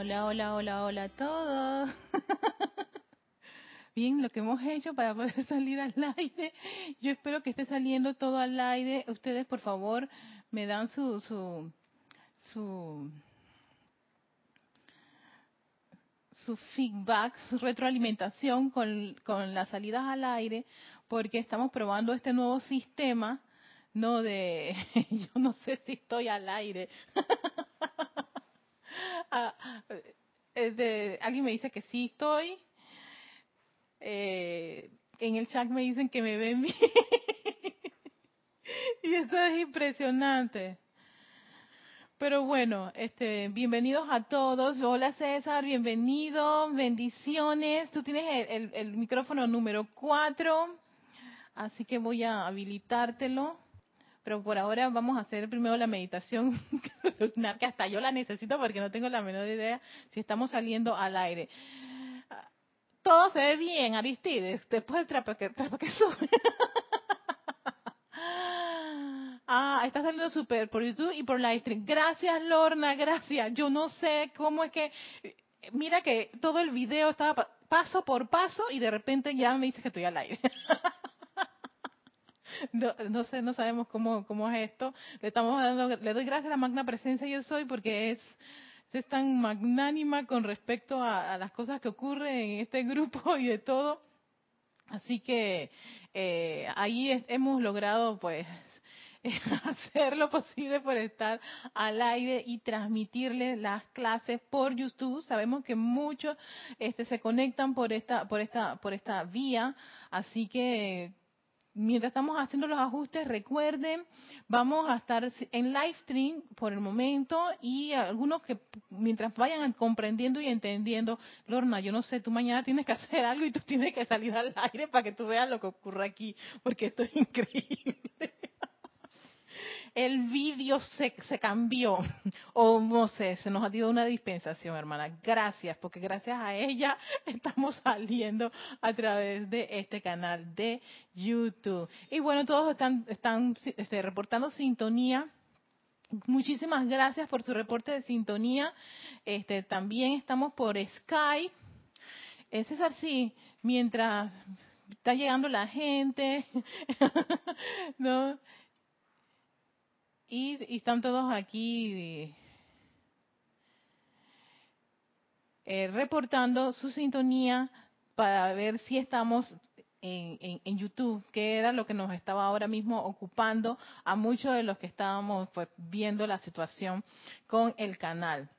Hola, hola, hola, hola a todos. Bien, lo que hemos hecho para poder salir al aire. Yo espero que esté saliendo todo al aire. Ustedes, por favor, me dan su su su su feedback, su retroalimentación con, con las salidas al aire, porque estamos probando este nuevo sistema, no de, yo no sé si estoy al aire. Ah, alguien me dice que sí estoy. Eh, en el chat me dicen que me ven bien. y eso es impresionante. Pero bueno, este, bienvenidos a todos. Hola César, bienvenido, bendiciones. Tú tienes el, el micrófono número 4, así que voy a habilitártelo. Pero por ahora vamos a hacer primero la meditación, que hasta yo la necesito porque no tengo la menor idea si estamos saliendo al aire. Todo se ve bien, Aristides, después del trapo que, sube. Ah, está saliendo súper por YouTube y por Livestream. Gracias, Lorna, gracias. Yo no sé cómo es que... Mira que todo el video estaba paso por paso y de repente ya me dice que estoy al aire. no, no, sé, no sabemos cómo, cómo es esto. Le estamos dando, le doy gracias a la magna presencia yo soy porque es, es tan magnánima con respecto a, las cosas que ocurren en este grupo y de todo. Así que eh, ahí hemos logrado pues hacer lo posible por estar al aire y transmitirle las clases por YouTube. Sabemos que muchos este, se conectan por esta, por esta, por esta vía, así que mientras estamos haciendo los ajustes, recuerden, vamos a estar en live stream por el momento y algunos que mientras vayan comprendiendo y entendiendo, Lorna, yo no sé, tú mañana tienes que hacer algo y tú tienes que salir al aire para que tú veas lo que ocurre aquí, porque esto es increíble el vídeo se, cambió. O no sé, se nos ha dado una dispensación, hermana. Gracias, porque gracias a ella estamos saliendo a través de este canal de YouTube. Y bueno, todos están, están este, reportando sintonía. Muchísimas gracias por su reporte de sintonía. Este, también estamos por Skype. Eh, César, sí, mientras está llegando la gente, ¿no? Y, están todos aquí eh, reportando su sintonía para ver si estamos en, en, YouTube, que era lo que nos estaba ahora mismo ocupando a muchos de los que estábamos pues, viendo la situación con el canal.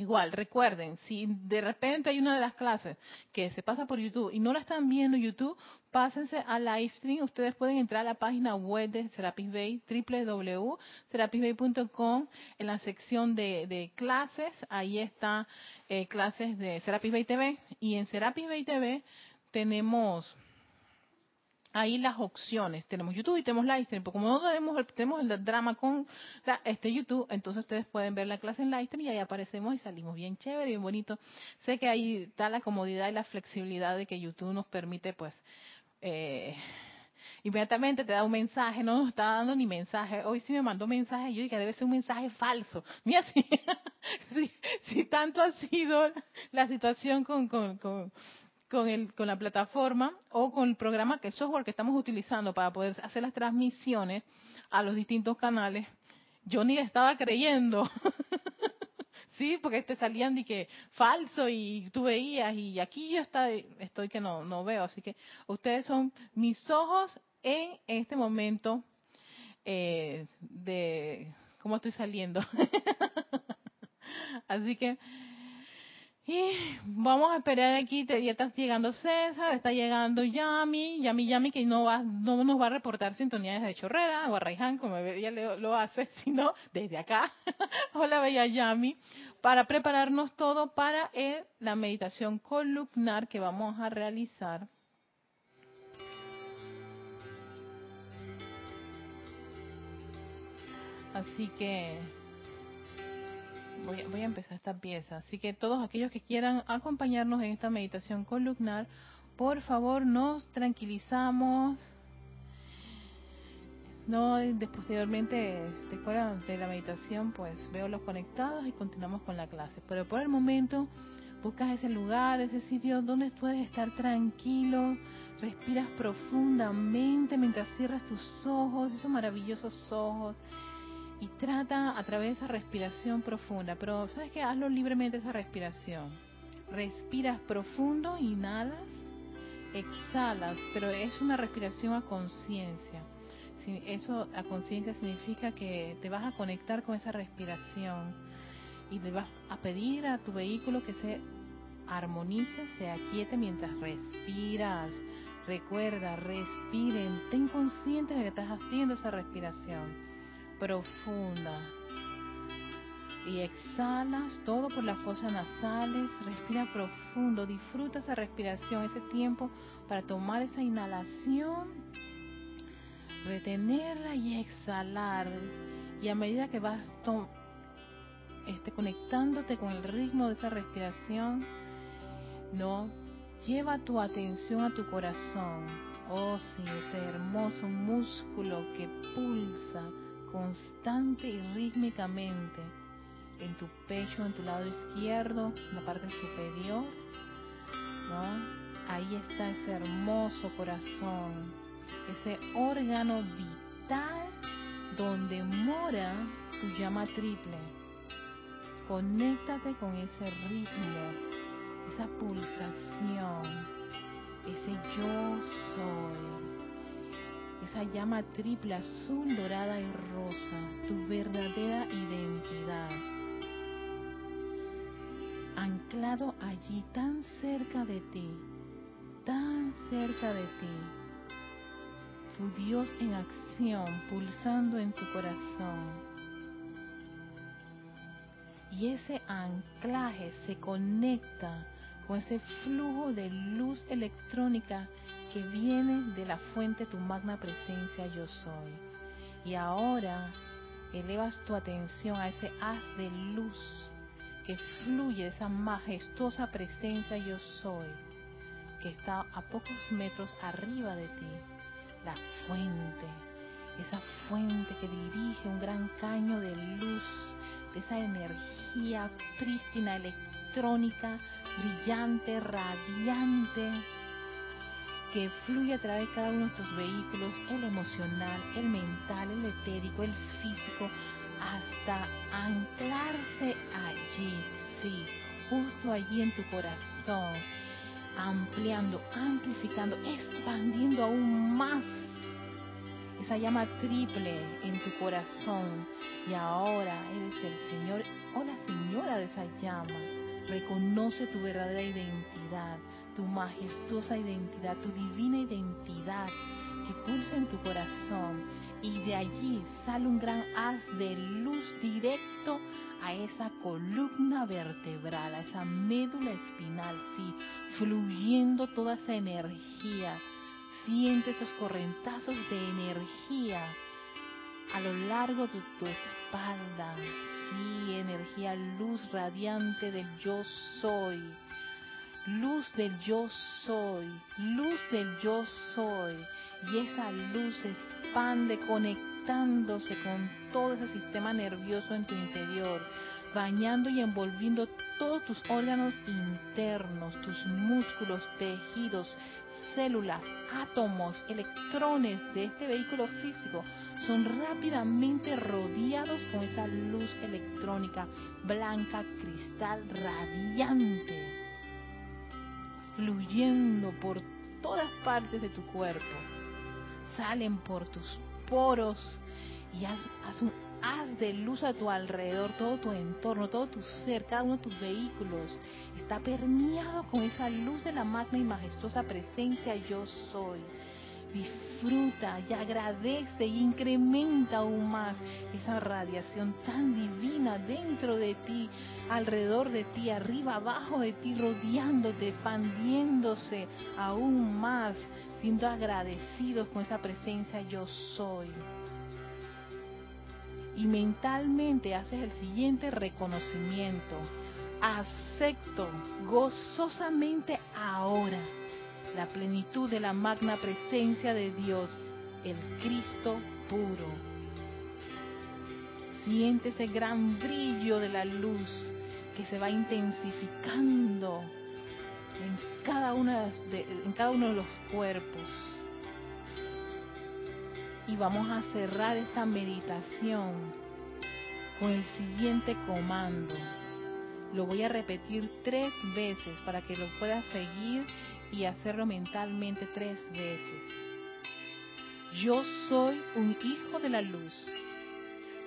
Igual, recuerden, si de repente hay una de las clases que se pasa por YouTube y no la están viendo en YouTube, pásense a Livestream. Ustedes pueden entrar a la página web de Serapis Bay, www.serapisbay.com, en la sección de, clases. Ahí está eh, clases de Serapis Bay TV. Y en Serapis Bay TV tenemos ahí las opciones. Tenemos YouTube y tenemos Livestream. Porque como no tenemos, tenemos el drama con este YouTube, entonces ustedes pueden ver la clase en Livestream y ahí aparecemos y salimos bien chévere, bien bonito. Sé que ahí está la comodidad y la flexibilidad de que YouTube nos permite, pues, eh, inmediatamente te da un mensaje, no nos está dando ni mensaje. Hoy sí me mandó mensaje, yo dije, debe ser un mensaje falso. Mira, si, si, tanto ha sido la situación con, con, con con, el, con la plataforma o con el programa, que el software que estamos utilizando para poder hacer las transmisiones a los distintos canales, yo ni estaba creyendo. sí, porque te salían de que falso y tú veías y aquí yo estoy, estoy que no, no veo. Así que ustedes son mis ojos en este momento eh, de cómo estoy saliendo. Así que y vamos a esperar aquí, ya está llegando César, está llegando Yami, Yami Yami que no va, no nos va a reportar sintonías de Chorrera o Arraiján como ella lo hace, sino desde acá. Hola bella Yami, para prepararnos todo para la meditación columnar que vamos a realizar. Así que voy, a empezar esta pieza. Así que todos aquellos que quieran acompañarnos en esta meditación columnar, por favor nos tranquilizamos, no, posteriormente, después de la meditación, pues veo los conectados y continuamos con la clase. Pero por el momento, buscas ese lugar, ese sitio donde puedes estar tranquilo, respiras profundamente mientras cierras tus ojos, esos maravillosos ojos, y trata a través de esa respiración profunda. Pero, ¿sabes qué? Hazlo libremente esa respiración. Respiras profundo, inhalas, exhalas, pero es una respiración a conciencia eso a conciencia significa que te vas a conectar con esa respiración y le vas a pedir a tu vehículo que se armonice, se aquiete mientras respiras. Recuerda, respiren, ten consciente de que estás haciendo esa respiración profunda. Y exhalas todo por las fosas nasales, respira profundo, disfruta esa respiración, ese tiempo para tomar esa inhalación retenerla y exhalar. Y a medida que vas este, conectándote con el ritmo de esa respiración, no lleva tu atención a tu corazón. Oh, sí, ese hermoso músculo que pulsa constante y rítmicamente en tu pecho, en tu lado izquierdo, en la parte superior. ¿no? Ahí está ese hermoso corazón ese órgano vital donde mora tu llama triple. Conéctate con ese ritmo, esa pulsación, ese yo soy, esa llama triple azul, dorada y rosa, tu verdadera identidad. Anclado allí tan cerca de ti, tan cerca de ti tu Dios en acción, pulsando en tu corazón. Y ese anclaje se conecta con ese flujo de luz electrónica que viene de la fuente tu magna presencia yo soy. Y ahora elevas tu atención a ese haz de luz que fluye esa majestuosa presencia yo soy, que está a pocos metros arriba de ti la fuente, esa fuente que dirige un gran caño de luz, de esa energía prístina, electrónica, brillante, radiante, que fluye a través de cada uno de tus vehículos, el emocional, el mental, el etérico, el físico, hasta anclarse allí, sí, justo allí en tu corazón ampliando, amplificando, expandiendo aún más esa llama triple en tu corazón. Y ahora eres el Señor o la señora de esa llama. Reconoce tu verdadera identidad, tu majestuosa identidad, tu divina identidad que pulsa en tu corazón. Y de allí sale un gran haz de luz directo a esa columna vertebral, a esa médula espinal, sí, fluyendo toda esa energía. Siente esos correntazos de energía a lo largo de tu espalda, sí, energía, luz radiante del yo soy luz del yo soy, luz del yo soy. Y esa luz se expande conectándose con todo ese sistema nervioso en tu interior, bañando y envolviendo todos tus órganos internos, tus músculos, tejidos, células, átomos, electrones de este vehículo físico son rápidamente rodeados con esa luz electrónica blanca, cristal, radiante fluyendo por todas partes de tu cuerpo. Salen por tus poros y haz, un haz de luz a tu alrededor, todo tu entorno, todo tu ser, cada uno de tus vehículos está permeado con esa luz de la magna y majestuosa presencia yo soy disfruta y agradece y incrementa aún más esa radiación tan divina dentro de ti, alrededor de ti, arriba, abajo de ti, rodeándote, expandiéndose aún más, siendo agradecidos con esa presencia yo soy. Y mentalmente haces el siguiente reconocimiento. Acepto gozosamente ahora la plenitud de la magna presencia de Dios, el Cristo puro. Siente ese gran brillo de la luz que se va intensificando en cada, en cada uno de los cuerpos. Y vamos a cerrar esta meditación con el siguiente comando. Lo voy a repetir tres veces para que lo puedas seguir y hacerlo mentalmente tres veces. Yo soy un hijo de la luz.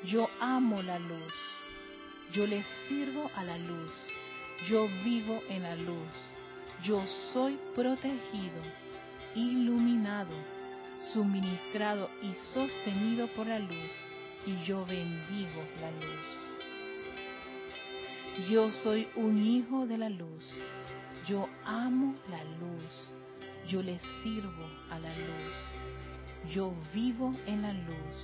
Yo amo la luz. Yo le sirvo a la luz. Yo vivo en la luz. Yo soy protegido, iluminado, suministrado y sostenido por la luz. Y yo bendigo la luz. Yo soy un hijo de la luz. Yo amo la luz. Yo le sirvo a la luz. Yo vivo en la luz.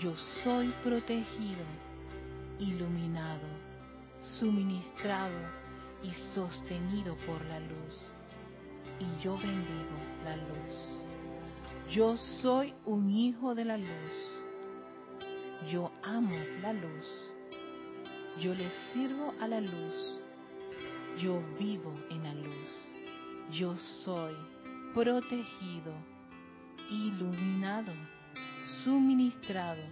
Yo soy protegido, iluminado, suministrado y sostenido por la luz. Y yo bendigo la luz. Yo soy un hijo de la luz. Yo amo la luz yo le sirvo a la luz. Yo vivo en la luz. Yo soy protegido, iluminado, suministrado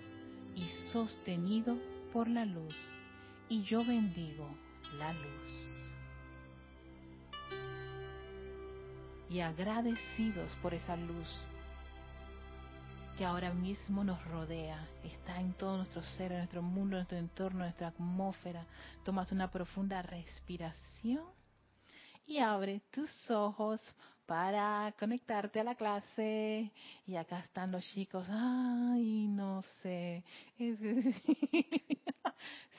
y sostenido por la luz. Y yo bendigo la luz. Y agradecidos por esa luz que ahora mismo nos rodea, está en todo nuestro ser, en nuestro mundo, en nuestro entorno, en nuestra atmósfera. Tomas una profunda respiración y abre tus ojos para conectarte a la clase. Y acá están los chicos, ay, no sé,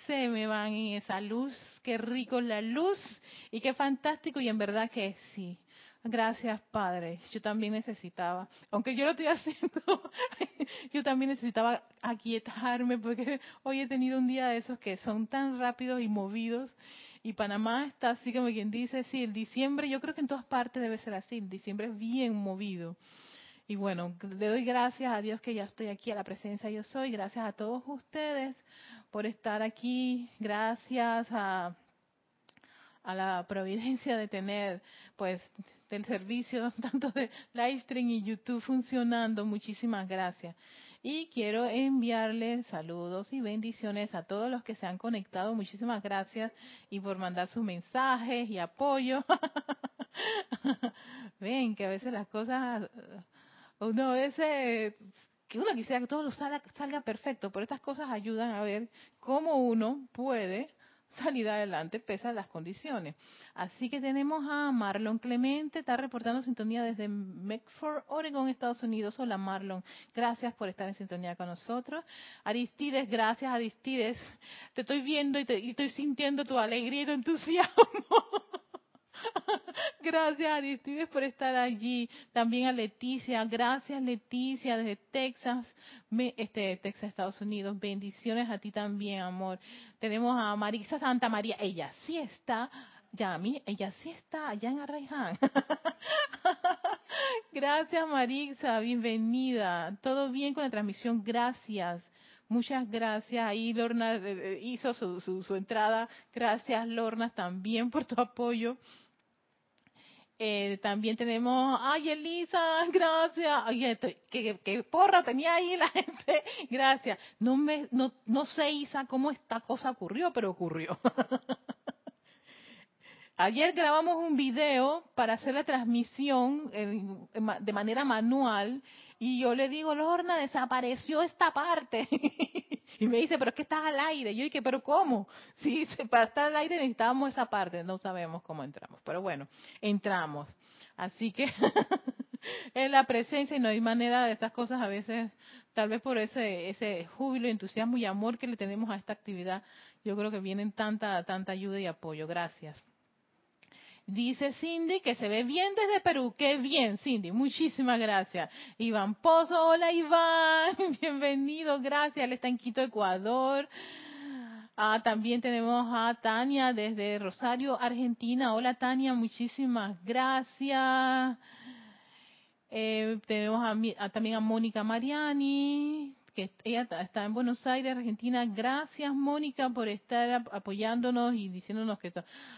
se me van en esa luz, qué rico la luz y qué fantástico y en verdad que sí. Gracias, Padre. Yo también necesitaba, aunque yo lo estoy haciendo, yo también necesitaba aquietarme porque hoy he tenido un día de esos que son tan rápidos y movidos. Y Panamá está así como quien dice, sí, el diciembre, yo creo que en todas partes debe ser así, el diciembre es bien movido. Y bueno, le doy gracias a Dios que ya estoy aquí a la presencia yo soy, gracias a todos ustedes por estar aquí, gracias a, a la providencia de tener pues del servicio tanto de Livestream y YouTube funcionando. Muchísimas gracias. Y quiero enviarles saludos y bendiciones a todos los que se han conectado. Muchísimas gracias y por mandar sus mensajes y apoyo. Ven que a veces las cosas, uno a veces que uno quisiera que todo salga, salga perfecto, pero estas cosas ayudan a ver cómo uno puede salir adelante pese a las condiciones. Así que tenemos a Marlon Clemente, está reportando sintonía desde Medford, Oregon, Estados Unidos. Hola Marlon, gracias por estar en sintonía con nosotros. Aristides, gracias Aristides, te estoy viendo y, y estoy sintiendo tu alegría y tu entusiasmo. Gracias Aristides por estar allí. También a Leticia. Gracias Leticia desde Texas, este, Texas, Estados Unidos. Bendiciones a ti también, amor. Tenemos a Marisa Santa María. Ella sí está, Yami, ella sí está allá en Arraiján. Gracias Marisa, bienvenida. Todo bien con la transmisión, gracias. Muchas gracias. Ahí Lorna eh, eh, hizo su, su entrada. Gracias Lorna también por tu apoyo. Eh, también tenemos, ay Elisa, gracias. Ay, que, porra tenía ahí la gente. Gracias. No me, no, no sé Isa cómo esta cosa ocurrió, pero ocurrió. Ayer grabamos un video para hacer la transmisión de manera manual y yo le digo, Lorna, desapareció esta parte. y me dice, pero es que estás al aire. Y yo dije, pero ¿cómo? Sí, para estar al aire necesitábamos esa parte. No sabemos cómo entramos. Pero bueno, entramos. Así que es la presencia y no hay manera de estas cosas a veces, tal vez por ese, ese júbilo, entusiasmo y amor que le tenemos a esta actividad, yo creo que vienen tanta, tanta ayuda y apoyo. Gracias. Dice Cindy que se ve bien desde Perú. Qué bien, Cindy. Muchísimas gracias. Iván Pozo, hola Iván. Bienvenido, gracias. Él está en Quito, Ecuador. Ah, también tenemos a Tania desde Rosario, Argentina. Hola Tania, muchísimas gracias. Eh, tenemos a, también a Mónica Mariani, que ella está en Buenos Aires, Argentina. Gracias, Mónica, por estar apoyándonos y diciéndonos que...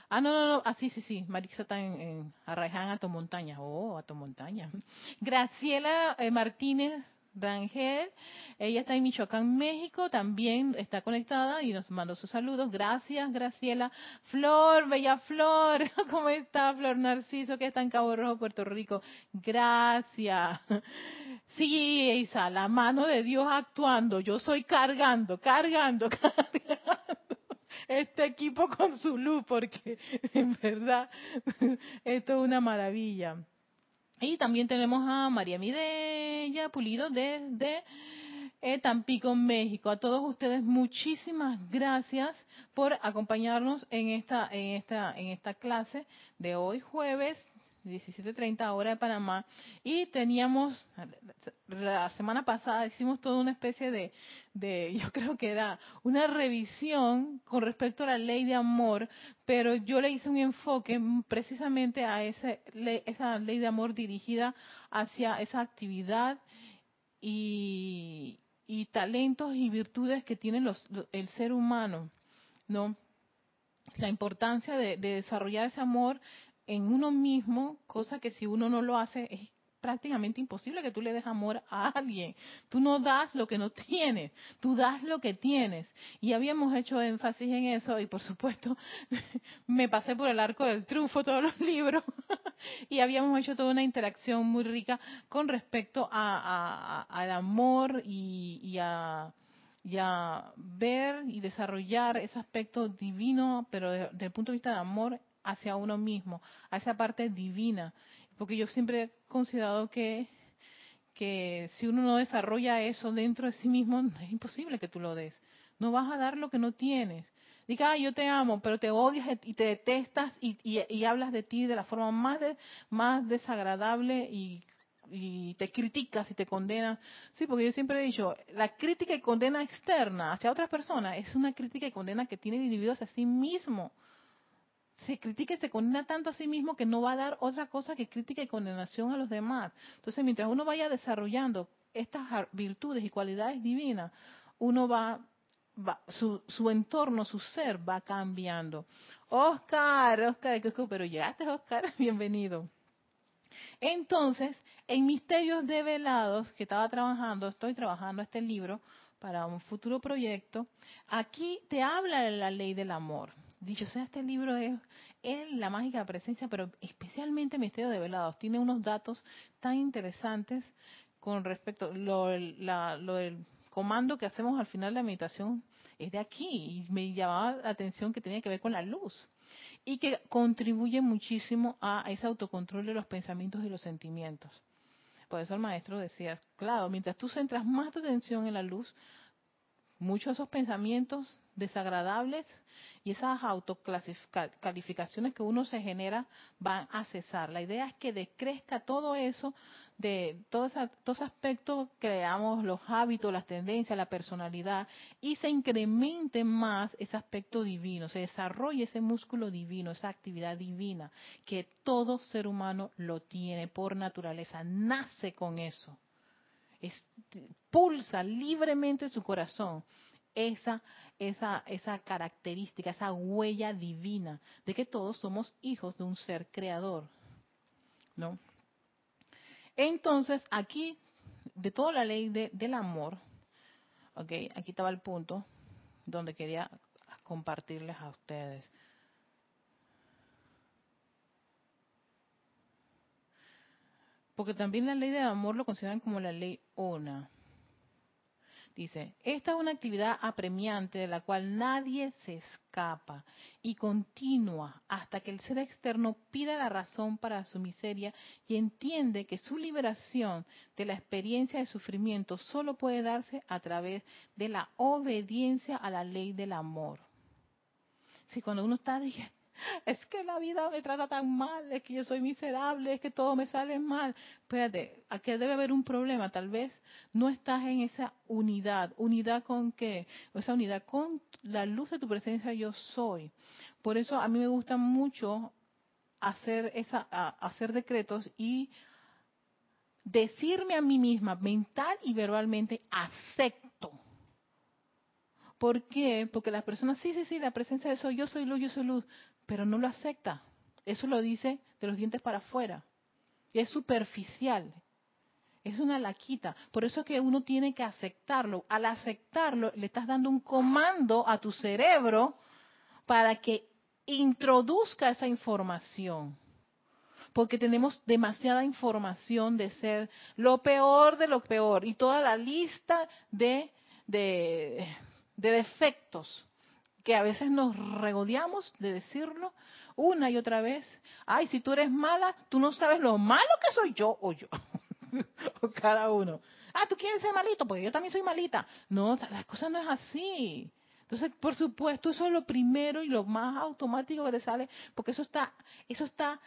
Ah, no, no, no, ah, sí, sí, sí, Marisa está en, en Arraiján, Montaña. Oh, Montaña. Graciela eh, Martínez Rangel, ella está en Michoacán, México, también está conectada y nos mandó sus saludos. Gracias, Graciela. Flor, bella Flor, ¿cómo está Flor Narciso, que está en Cabo Rojo, Puerto Rico? Gracias. Sí, Isa, la mano de Dios actuando. Yo estoy cargando, cargando, cargando este equipo con su luz, porque en verdad esto es una maravilla. Y también tenemos a María Mireya Pulido desde eh, Tampico, México. A todos ustedes muchísimas gracias por acompañarnos en esta en esta en esta clase de hoy jueves 17.30 hora de Panamá. Y teníamos, la semana pasada hicimos toda una especie de, de, yo creo que era una revisión con respecto a la ley de amor, pero yo le hice un enfoque precisamente a ese, esa ley de amor dirigida hacia esa actividad y, y talentos y virtudes que tiene los, el ser humano, ¿no? La importancia de, de desarrollar ese amor en uno mismo, cosa que si uno no lo hace es prácticamente imposible que tú le des amor a alguien. Tú no das lo que no tienes, tú das lo que tienes. Y habíamos hecho énfasis en eso y por supuesto me pasé por el arco del triunfo todos los libros y habíamos hecho toda una interacción muy rica con respecto a, al amor y, a, ver y desarrollar ese aspecto divino, pero desde el punto de vista de amor hacia uno mismo, a esa parte divina. Porque yo siempre he considerado que, que si uno no desarrolla eso dentro de sí mismo, es imposible que tú lo des. No vas a dar lo que no tienes. Diga, yo te amo, pero te odias y te detestas y, y, hablas de ti de la forma más, más desagradable y, y te criticas y te condenas. Sí, porque yo siempre he dicho, la crítica y condena externa hacia otras personas es una crítica y condena que tiene el individuo hacia sí mismo se critica y se condena tanto a sí mismo que no va a dar otra cosa que crítica y condenación a los demás. Entonces, mientras uno vaya desarrollando estas virtudes y cualidades divinas, uno va, va su, su entorno, su ser va cambiando. Oscar, Oscar, pero llegaste, Oscar, bienvenido. Entonces, en Misterios Develados, que estaba trabajando, estoy trabajando este libro para un futuro proyecto, aquí te habla de la ley del amor dicho sea, este libro es, la mágica presencia, pero especialmente Misterio de Velados. Tiene unos datos tan interesantes con respecto, lo, la, lo del comando que hacemos al final de la meditación es de aquí y me llamaba la atención que tenía que ver con la luz y que contribuye muchísimo a ese autocontrol de los pensamientos y los sentimientos. Por eso el maestro decía, claro, mientras tú centras más tu atención en la luz, muchos de esos pensamientos desagradables y esas autocalificaciones que uno se genera van a cesar. La idea es que decrezca todo eso, de todo, ese aspecto que veamos, los hábitos, las tendencias, la personalidad, y se incremente más ese aspecto divino, se desarrolle ese músculo divino, esa actividad divina, que todo ser humano lo tiene por naturaleza, nace con eso. pulsa libremente su corazón esa, esa, esa característica, esa huella divina de que todos somos hijos de un ser creador. ¿No? Entonces, aquí, de toda la ley del amor, okay, aquí estaba el punto donde quería compartirles a ustedes. Porque también la ley del amor lo consideran como la ley una. Dice, esta es una actividad apremiante de la cual nadie se escapa y continua hasta que el ser externo pida la razón para su miseria y entiende que su liberación de la experiencia de sufrimiento solo puede darse a través de la obediencia a la ley del amor. Si cuando uno está, es que la vida me trata tan mal, es que yo soy miserable, es que todo me sale mal. Espérate, aquí debe haber un problema, tal vez no estás en esa unidad. ¿Unidad con qué? Esa unidad con la luz de tu presencia yo soy. Por eso a mí me gusta mucho hacer, esa, hacer decretos y decirme a mí misma, mental y verbalmente, acepto. ¿Por qué? Porque las personas, sí, sí, sí, la presencia de eso, yo soy luz, yo soy luz, pero no lo acepta. Eso lo dice de los dientes para afuera. Es superficial. Es una laquita. Por eso es que uno tiene que aceptarlo. Al aceptarlo, le estás dando un comando a tu cerebro para que introduzca esa información. Porque tenemos demasiada información de ser lo peor de lo peor y toda la lista de, de, de defectos que a veces nos regodeamos de decirlo una y otra vez. Ay, si tú eres mala, tú no sabes lo malo que soy yo o yo. o cada uno. Ah, tú quieres ser malito, pues yo también soy malita. No, la cosa no es así. Entonces, por supuesto, eso es lo primero y lo más automático que te sale, porque eso está, eso está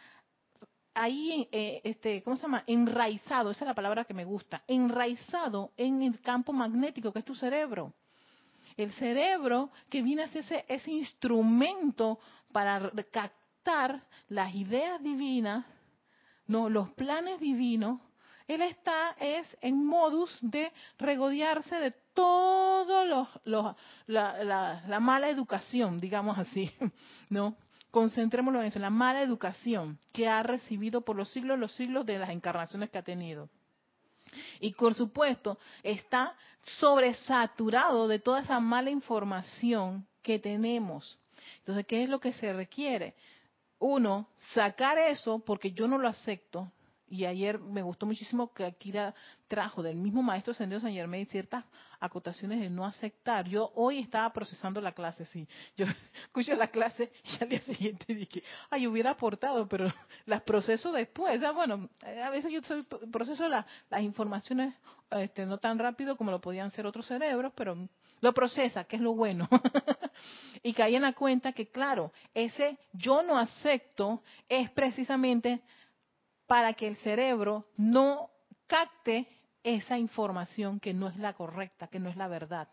ahí, eh, este, ¿cómo se llama? Enraizado, esa es la palabra que me gusta, enraizado en el campo magnético que es tu cerebro. El cerebro que viene a ser ese, ese instrumento para captar las ideas divinas, no, los planes divinos, él está es en modus de regodearse de todo los, la, la, mala educación, digamos así, ¿no? Concentrémonos en eso, la mala educación que ha recibido por los siglos, los siglos de las encarnaciones que ha tenido. Y por supuesto, está sobresaturado de toda esa mala información que tenemos. Entonces, ¿qué es lo que se requiere? Uno, sacar eso porque yo no lo acepto, y ayer me gustó muchísimo que Akira trajo del mismo maestro Sendido San Germain ciertas acotaciones de no aceptar. Yo hoy estaba procesando la clase, sí. Yo escuché la clase y al día siguiente dije, ay, hubiera aportado, pero las proceso después. bueno, a veces yo soy, proceso las informaciones este, no tan rápido como lo podían ser otros cerebros, pero lo procesa, que es lo bueno. y caí en la cuenta que, claro, ese yo no acepto es precisamente para que el cerebro no capte esa información que no es la correcta, que no es la verdad.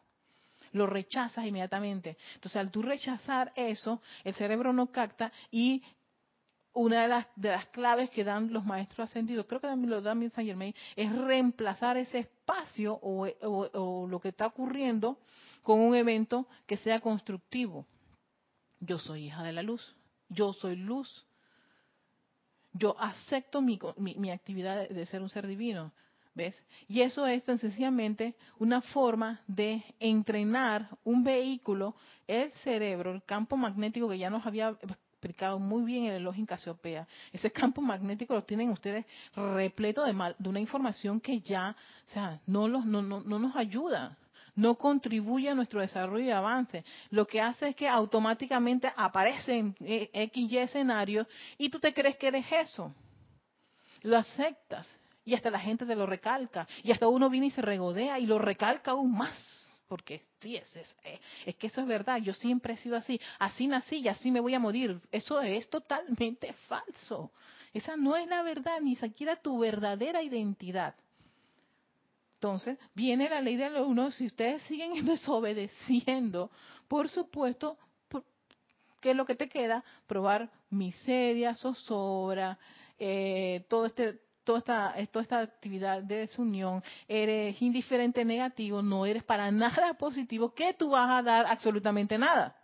Lo rechazas inmediatamente. Entonces, al tú rechazar eso, el cerebro no capta y una de las, de las claves que dan los maestros ascendidos, creo que también lo da Saint Germain, es reemplazar ese espacio o lo que está ocurriendo con un evento que sea constructivo. Yo soy hija de la luz, yo soy luz, yo acepto mi, mi, actividad de, ser un ser divino. ¿Ves? Y eso es tan sencillamente una forma de entrenar un vehículo, el cerebro, el campo magnético que ya nos había explicado muy bien el elogio en Casiopea. Ese campo magnético lo tienen ustedes repleto de, mal, de una información que ya, o sea, no, los, no, no, no nos ayuda no contribuye a nuestro desarrollo y avance. Lo que hace es que automáticamente aparecen X y escenarios y tú te crees que eres eso. Lo aceptas y hasta la gente te lo recalca y hasta uno viene y se regodea y lo recalca aún más. Porque sí, es, es, eh, es que eso es verdad, yo siempre he sido así, así nací y así me voy a morir. Eso es totalmente falso. Esa no es la verdad, ni siquiera tu verdadera identidad. Entonces, viene la ley de los uno, si ustedes siguen desobedeciendo, por supuesto, ¿qué es lo que te queda? Probar miseria, zozobra, eh, todo este, toda esta, toda esta actividad de desunión, eres indiferente negativo, no eres para nada positivo, ¿qué tú vas a dar absolutamente nada.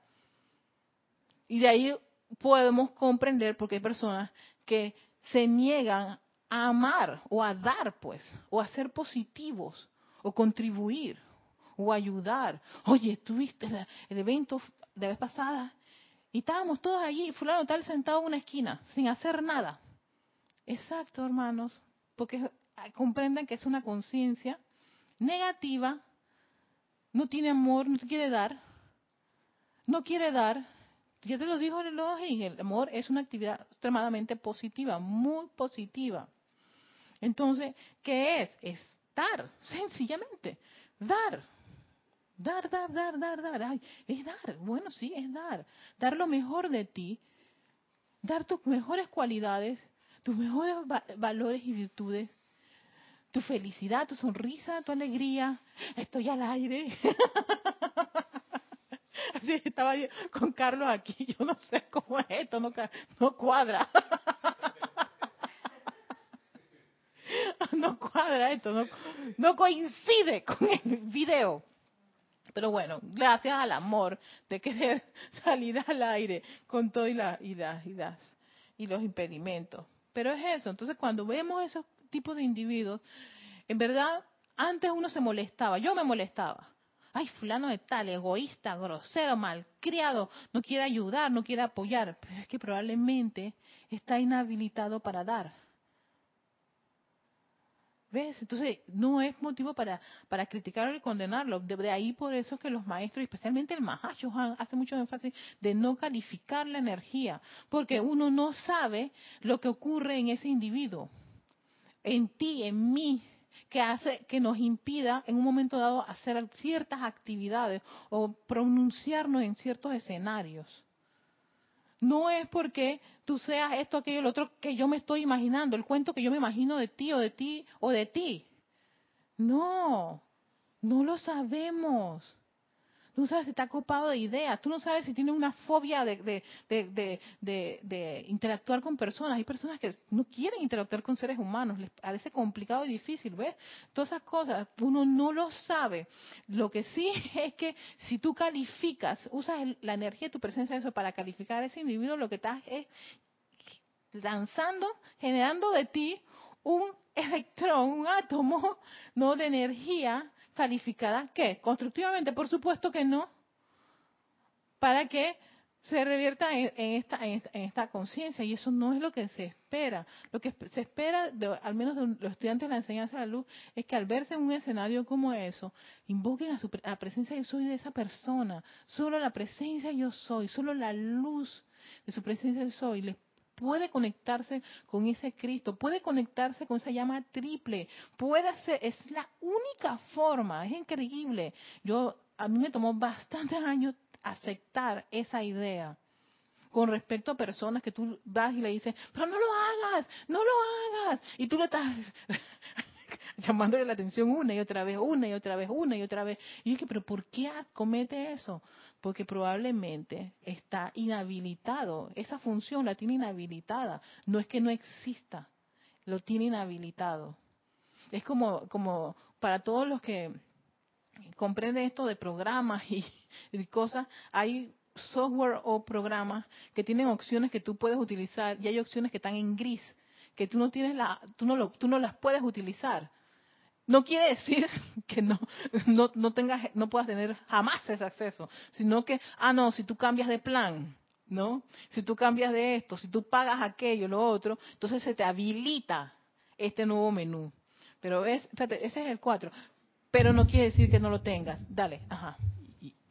Y de ahí podemos comprender por qué hay personas que se niegan a amar o a dar, pues, o a ser positivos, o contribuir, o ayudar. Oye, tuviste el evento de vez pasada y estábamos todos allí, fulano tal sentado en una esquina, sin hacer nada. Exacto, hermanos, porque comprendan que es una conciencia negativa, no tiene amor, no quiere dar, no quiere dar, ya te lo dijo el elogio, el amor es una actividad extremadamente positiva, muy positiva. Entonces, ¿qué es? Es dar, sencillamente, dar. Dar, dar, dar, dar, dar. Ay, es dar. Bueno, sí, es dar. Dar lo mejor de ti. Dar tus mejores cualidades, tus mejores valores y virtudes. Tu felicidad, tu sonrisa, tu alegría. Estoy al aire. Así estaba con Carlos aquí. Yo no sé cómo es esto, no, no cuadra. no cuadra esto, no, no coincide con el video. Pero bueno, gracias al amor de querer salir al aire con todo y, la, y, las, y, las, y los impedimentos. Pero es eso, entonces cuando vemos esos tipos de individuos, en verdad, antes uno se molestaba, yo me molestaba. Ay, fulano de tal, egoísta, grosero, malcriado, no quiere ayudar, no quiere apoyar. Pero es que probablemente está inhabilitado para dar. ¿Ves? Entonces, no es motivo para, para criticarlo y condenarlo. De, ahí por eso que los maestros, especialmente el Mahacho hace mucho énfasis de no calificar la energía, porque uno no sabe lo que ocurre en ese individuo, en ti, en mí, que hace que nos impida en un momento dado hacer ciertas actividades o pronunciarnos en ciertos escenarios. No es porque tú seas esto, aquello, el otro que yo me estoy imaginando, el cuento que yo me imagino de ti o de ti o de ti. No, no lo sabemos. Tú no sabes si está copado de ideas, tú no sabes si tiene una fobia de, de, interactuar con personas. Hay personas que no quieren interactuar con seres humanos, les parece complicado y difícil, ¿ves? Todas esas cosas, uno no lo sabe. Lo que sí es que si tú calificas, usas la energía de tu presencia eso para calificar a ese individuo, lo que estás es lanzando, generando de ti un electrón, un átomo, no de energía calificada, ¿qué? Constructivamente, por supuesto que no, para que se revierta en, esta, en esta, conciencia y eso no es lo que se espera. Lo que se espera, al menos de los estudiantes de la enseñanza de la luz, es que al verse en un escenario como eso, invoquen a, su, la presencia yo soy de esa persona. Solo la presencia yo soy, solo la luz de su presencia yo soy les puede conectarse con ese Cristo, puede conectarse con esa llama triple, puede ser, es la única forma, es increíble. Yo, a mí me tomó bastantes años aceptar esa idea con respecto a personas que tú vas y le dices, pero no lo hagas, no lo hagas, y tú le estás llamándole la atención una y otra vez, una y otra vez, una y otra vez. Y yo dije, pero ¿por qué comete eso? Porque probablemente está inhabilitado. Esa función la tiene inhabilitada. No es que no exista, lo tiene inhabilitado. Es como, como para todos los que comprenden esto de programas y, cosas, hay software o programas que tienen opciones que tú puedes utilizar y hay opciones que están en gris que tú no tienes la tú no lo, tú no las puedes utilizar no quiere decir que no, no, no, tengas, no puedas tener jamás ese acceso, sino que, ah, no, si tú cambias de plan, ¿no? Si tú cambias de esto, si tú pagas aquello, lo otro, entonces se te habilita este nuevo menú. Pero es, fíjate, ese es el 4. Pero no quiere decir que no lo tengas. Dale, ajá.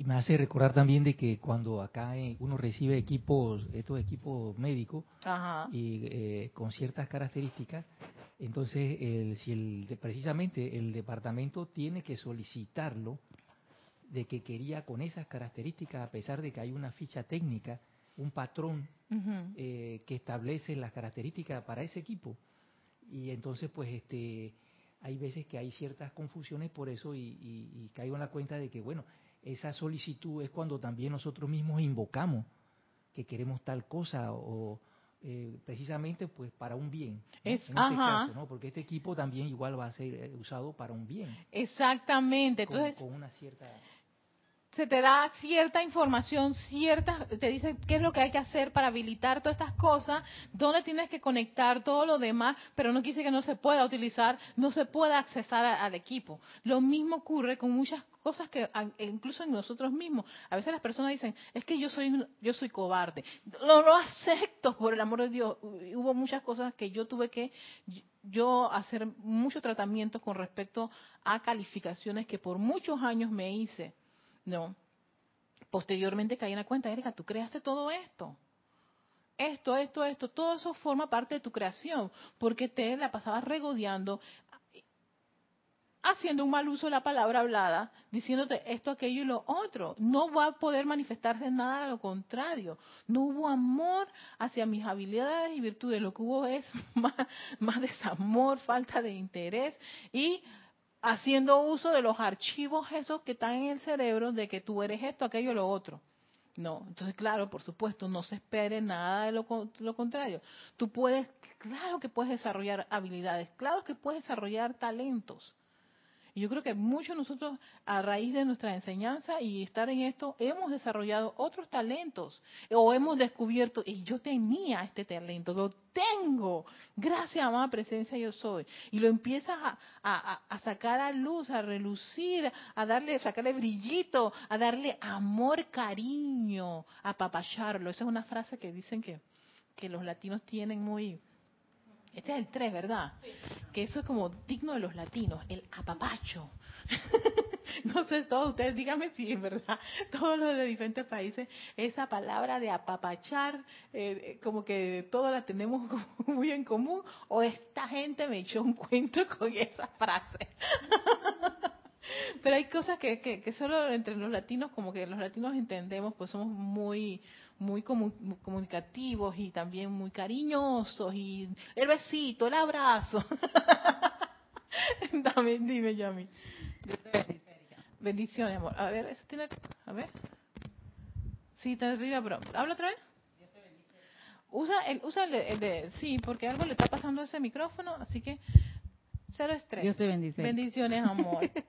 Y, me hace recordar también de que cuando acá eh, uno recibe equipos, estos equipos médicos, y eh, con ciertas características, entonces, el, si el, precisamente el departamento tiene que solicitarlo de que quería con esas características, a pesar de que hay una ficha técnica, un patrón eh, que establece las características para ese equipo. Y entonces, pues, este, hay veces que hay ciertas confusiones por eso y, y caigo en la cuenta de que, bueno, esa solicitud es cuando también nosotros mismos invocamos que queremos tal cosa o, eh, precisamente pues para un bien es, en este caso, ¿no? porque este equipo también igual va a ser eh, usado para un bien exactamente entonces con una cierta se te da cierta información, cierta, te dice qué es lo que hay que hacer para habilitar todas estas cosas, dónde tienes que conectar todo lo demás, pero no quise que no se pueda utilizar, no se pueda accesar al equipo. Lo mismo ocurre con muchas cosas que incluso en nosotros mismos. A veces las personas dicen, es que yo soy yo soy cobarde. No lo acepto, por el amor de Dios. Hubo muchas cosas que yo tuve que yo hacer muchos tratamientos con respecto a calificaciones que por muchos años me hice no. Posteriormente caí en la cuenta, Erika, tú creaste todo esto. Esto, esto, esto, todo eso forma parte de tu creación, porque te la pasabas regodeando, haciendo un mal uso de la palabra hablada, diciéndote esto, aquello y lo otro. No va a poder manifestarse nada, a lo contrario. No hubo amor hacia mis habilidades y virtudes. Lo que hubo es más, desamor, falta de interés y haciendo uso de los archivos esos que están en el cerebro de que tú eres esto, aquello, lo otro. No, entonces claro, por supuesto, no se espere nada de lo, lo, contrario. Tú puedes, claro que puedes desarrollar habilidades, claro que puedes desarrollar talentos. Y yo creo que muchos de nosotros, a raíz de nuestra enseñanza y estar en esto, hemos desarrollado otros talentos o hemos descubierto, y yo tenía este talento, lo tengo, gracias a más presencia yo soy. Y lo empiezas a, sacar a luz, a relucir, a darle, a sacarle brillito, a darle amor, cariño, a papacharlo. Esa es una frase que dicen que, que los latinos tienen muy, este es el 3, ¿verdad? Que eso es como digno de los latinos, el apapacho. no sé, todos ustedes díganme si es verdad, todos los de diferentes países, esa palabra de apapachar, eh, como que todos la tenemos muy en común, o esta gente me echó un cuento con esa frase. Pero hay cosas que, que, que, solo entre los latinos, como que los latinos entendemos, pues somos muy muy comunicativos y también muy cariñosos y el besito, el abrazo. Dame, dime, Yami. Bendiciones, amor. A ver, eso tiene, a ver. Sí, está arriba, pero habla otra vez. Usa el, usa el de, sí, porque algo le está pasando a ese micrófono, así que cero estrés. Dios te bendice. Bendiciones, amor.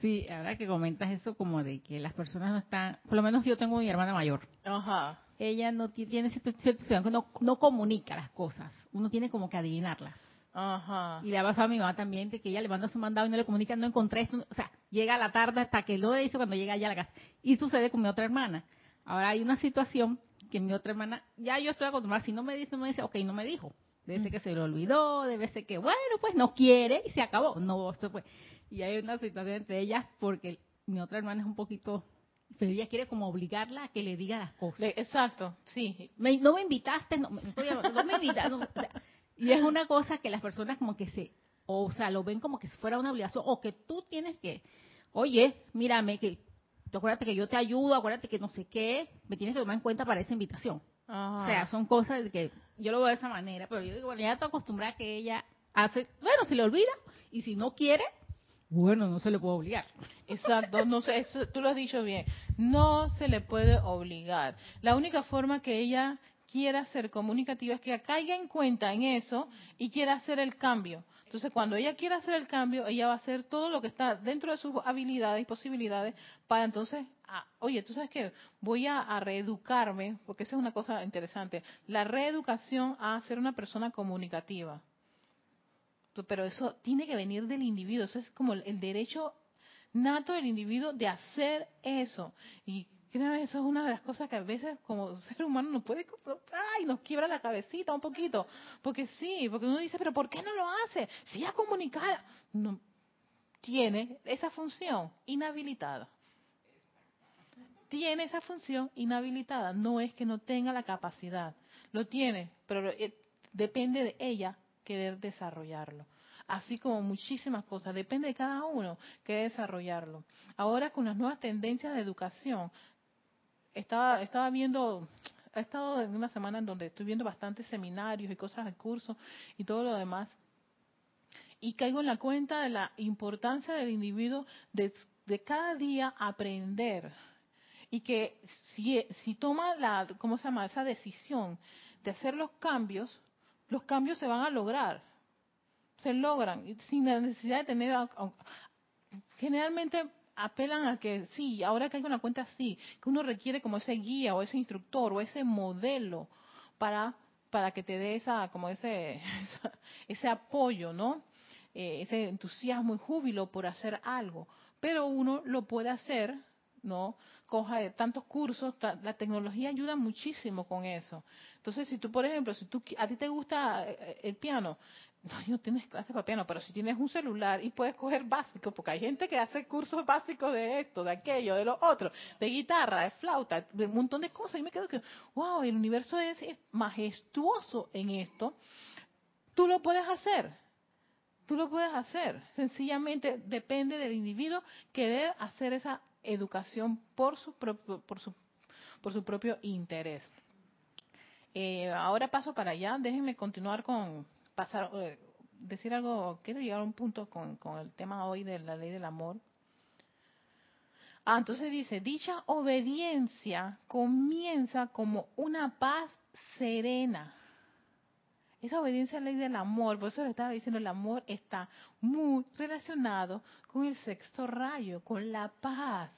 Sí, ahora que comentas eso como de que las personas no están, por lo menos yo tengo mi hermana mayor. Ajá. Ella no tiene cierta situación que no, no comunica las cosas, uno tiene como que adivinarlas. Ajá. Y le ha pasado a mi mamá también de que ella le manda su mandado y no le comunica, no encontré esto, o sea, llega a la tarde hasta que lo hizo cuando llega allá a la casa. Y sucede con mi otra hermana. Ahora hay una situación que mi otra hermana, ya yo estoy acostumbrada, si no me dice, no me dice, ok, no me dijo. Debe ser que se lo olvidó, debe ser que, bueno, pues no quiere y se acabó. No, esto pues y hay una situación entre ellas porque mi otra hermana es un poquito pero ella quiere como obligarla a que le diga las cosas. Exacto, sí. no me invitaste, no, me invitaste. y es una cosa que las personas como que se, o, sea, lo ven como que si fuera una obligación, o que tú tienes que, oye, mírame, que acuérdate que yo te ayudo, acuérdate que no sé qué, me tienes que tomar en cuenta para esa invitación. O sea, son cosas que yo lo veo de esa manera, pero yo digo, bueno, ya estoy acostumbrada a que ella hace, bueno, si le olvida, y si no quiere, bueno, no se le puede obligar. Exacto, no sé, tú lo has dicho bien. No se le puede obligar. La única forma que ella quiera ser comunicativa es que caiga en cuenta en eso y quiera hacer el cambio. Entonces, cuando ella quiera hacer el cambio, ella va a hacer todo lo que está dentro de sus habilidades y posibilidades para entonces, ah, oye, tú sabes que voy a, a, reeducarme, porque esa es una cosa interesante, la reeducación a ser una persona comunicativa pero eso tiene que venir del individuo, eso es como el derecho nato del individuo de hacer eso. Y créanme, eso es una de las cosas que a veces como ser humano nos puede, ay, nos quiebra la cabecita un poquito, porque sí, porque uno dice, pero ¿por qué no lo hace? Si ya comunicada, no, tiene esa función inhabilitada. Tiene esa función inhabilitada, no es que no tenga la capacidad, lo tiene, pero eh, depende de ella querer desarrollarlo. Así como muchísimas cosas, depende de cada uno que desarrollarlo. Ahora con las nuevas tendencias de educación, estaba, estaba viendo, he estado en una semana en donde estoy viendo bastantes seminarios y cosas de curso y todo lo demás, y caigo en la cuenta de la importancia del individuo de, de cada día aprender y que si, si toma la, ¿cómo se llama? Esa decisión de hacer los cambios, los cambios se van a lograr. Se logran sin la necesidad de tener... Generalmente apelan a que sí, ahora que hay una cuenta así, que uno requiere como ese guía o ese instructor o ese modelo para para que te dé esa como ese ese apoyo, ¿no? Eh, ese entusiasmo y júbilo por hacer algo. Pero uno lo puede hacer, ¿no? Coja tantos cursos, la tecnología ayuda muchísimo con eso. Entonces, si tú, por ejemplo, si tú, a ti te gusta eh, el piano, no, no tienes clase para piano, pero si tienes un celular y puedes coger básico, porque hay gente que hace cursos básicos de esto, de aquello, de lo otro, de guitarra, de flauta, de un montón de cosas, y me quedo que, wow, el universo es majestuoso en esto, tú lo puedes hacer. Tú lo puedes hacer. Sencillamente depende del individuo querer hacer esa educación por su propio, por su, por su propio interés. Eh, ahora paso para allá, déjenme continuar con pasar, eh, decir algo, quiero llegar a un punto con, con el tema hoy de la ley del amor. Ah, entonces dice, dicha obediencia comienza como una paz serena. Esa obediencia a la ley del amor, por eso le estaba diciendo, el amor está muy relacionado con el sexto rayo, con la paz.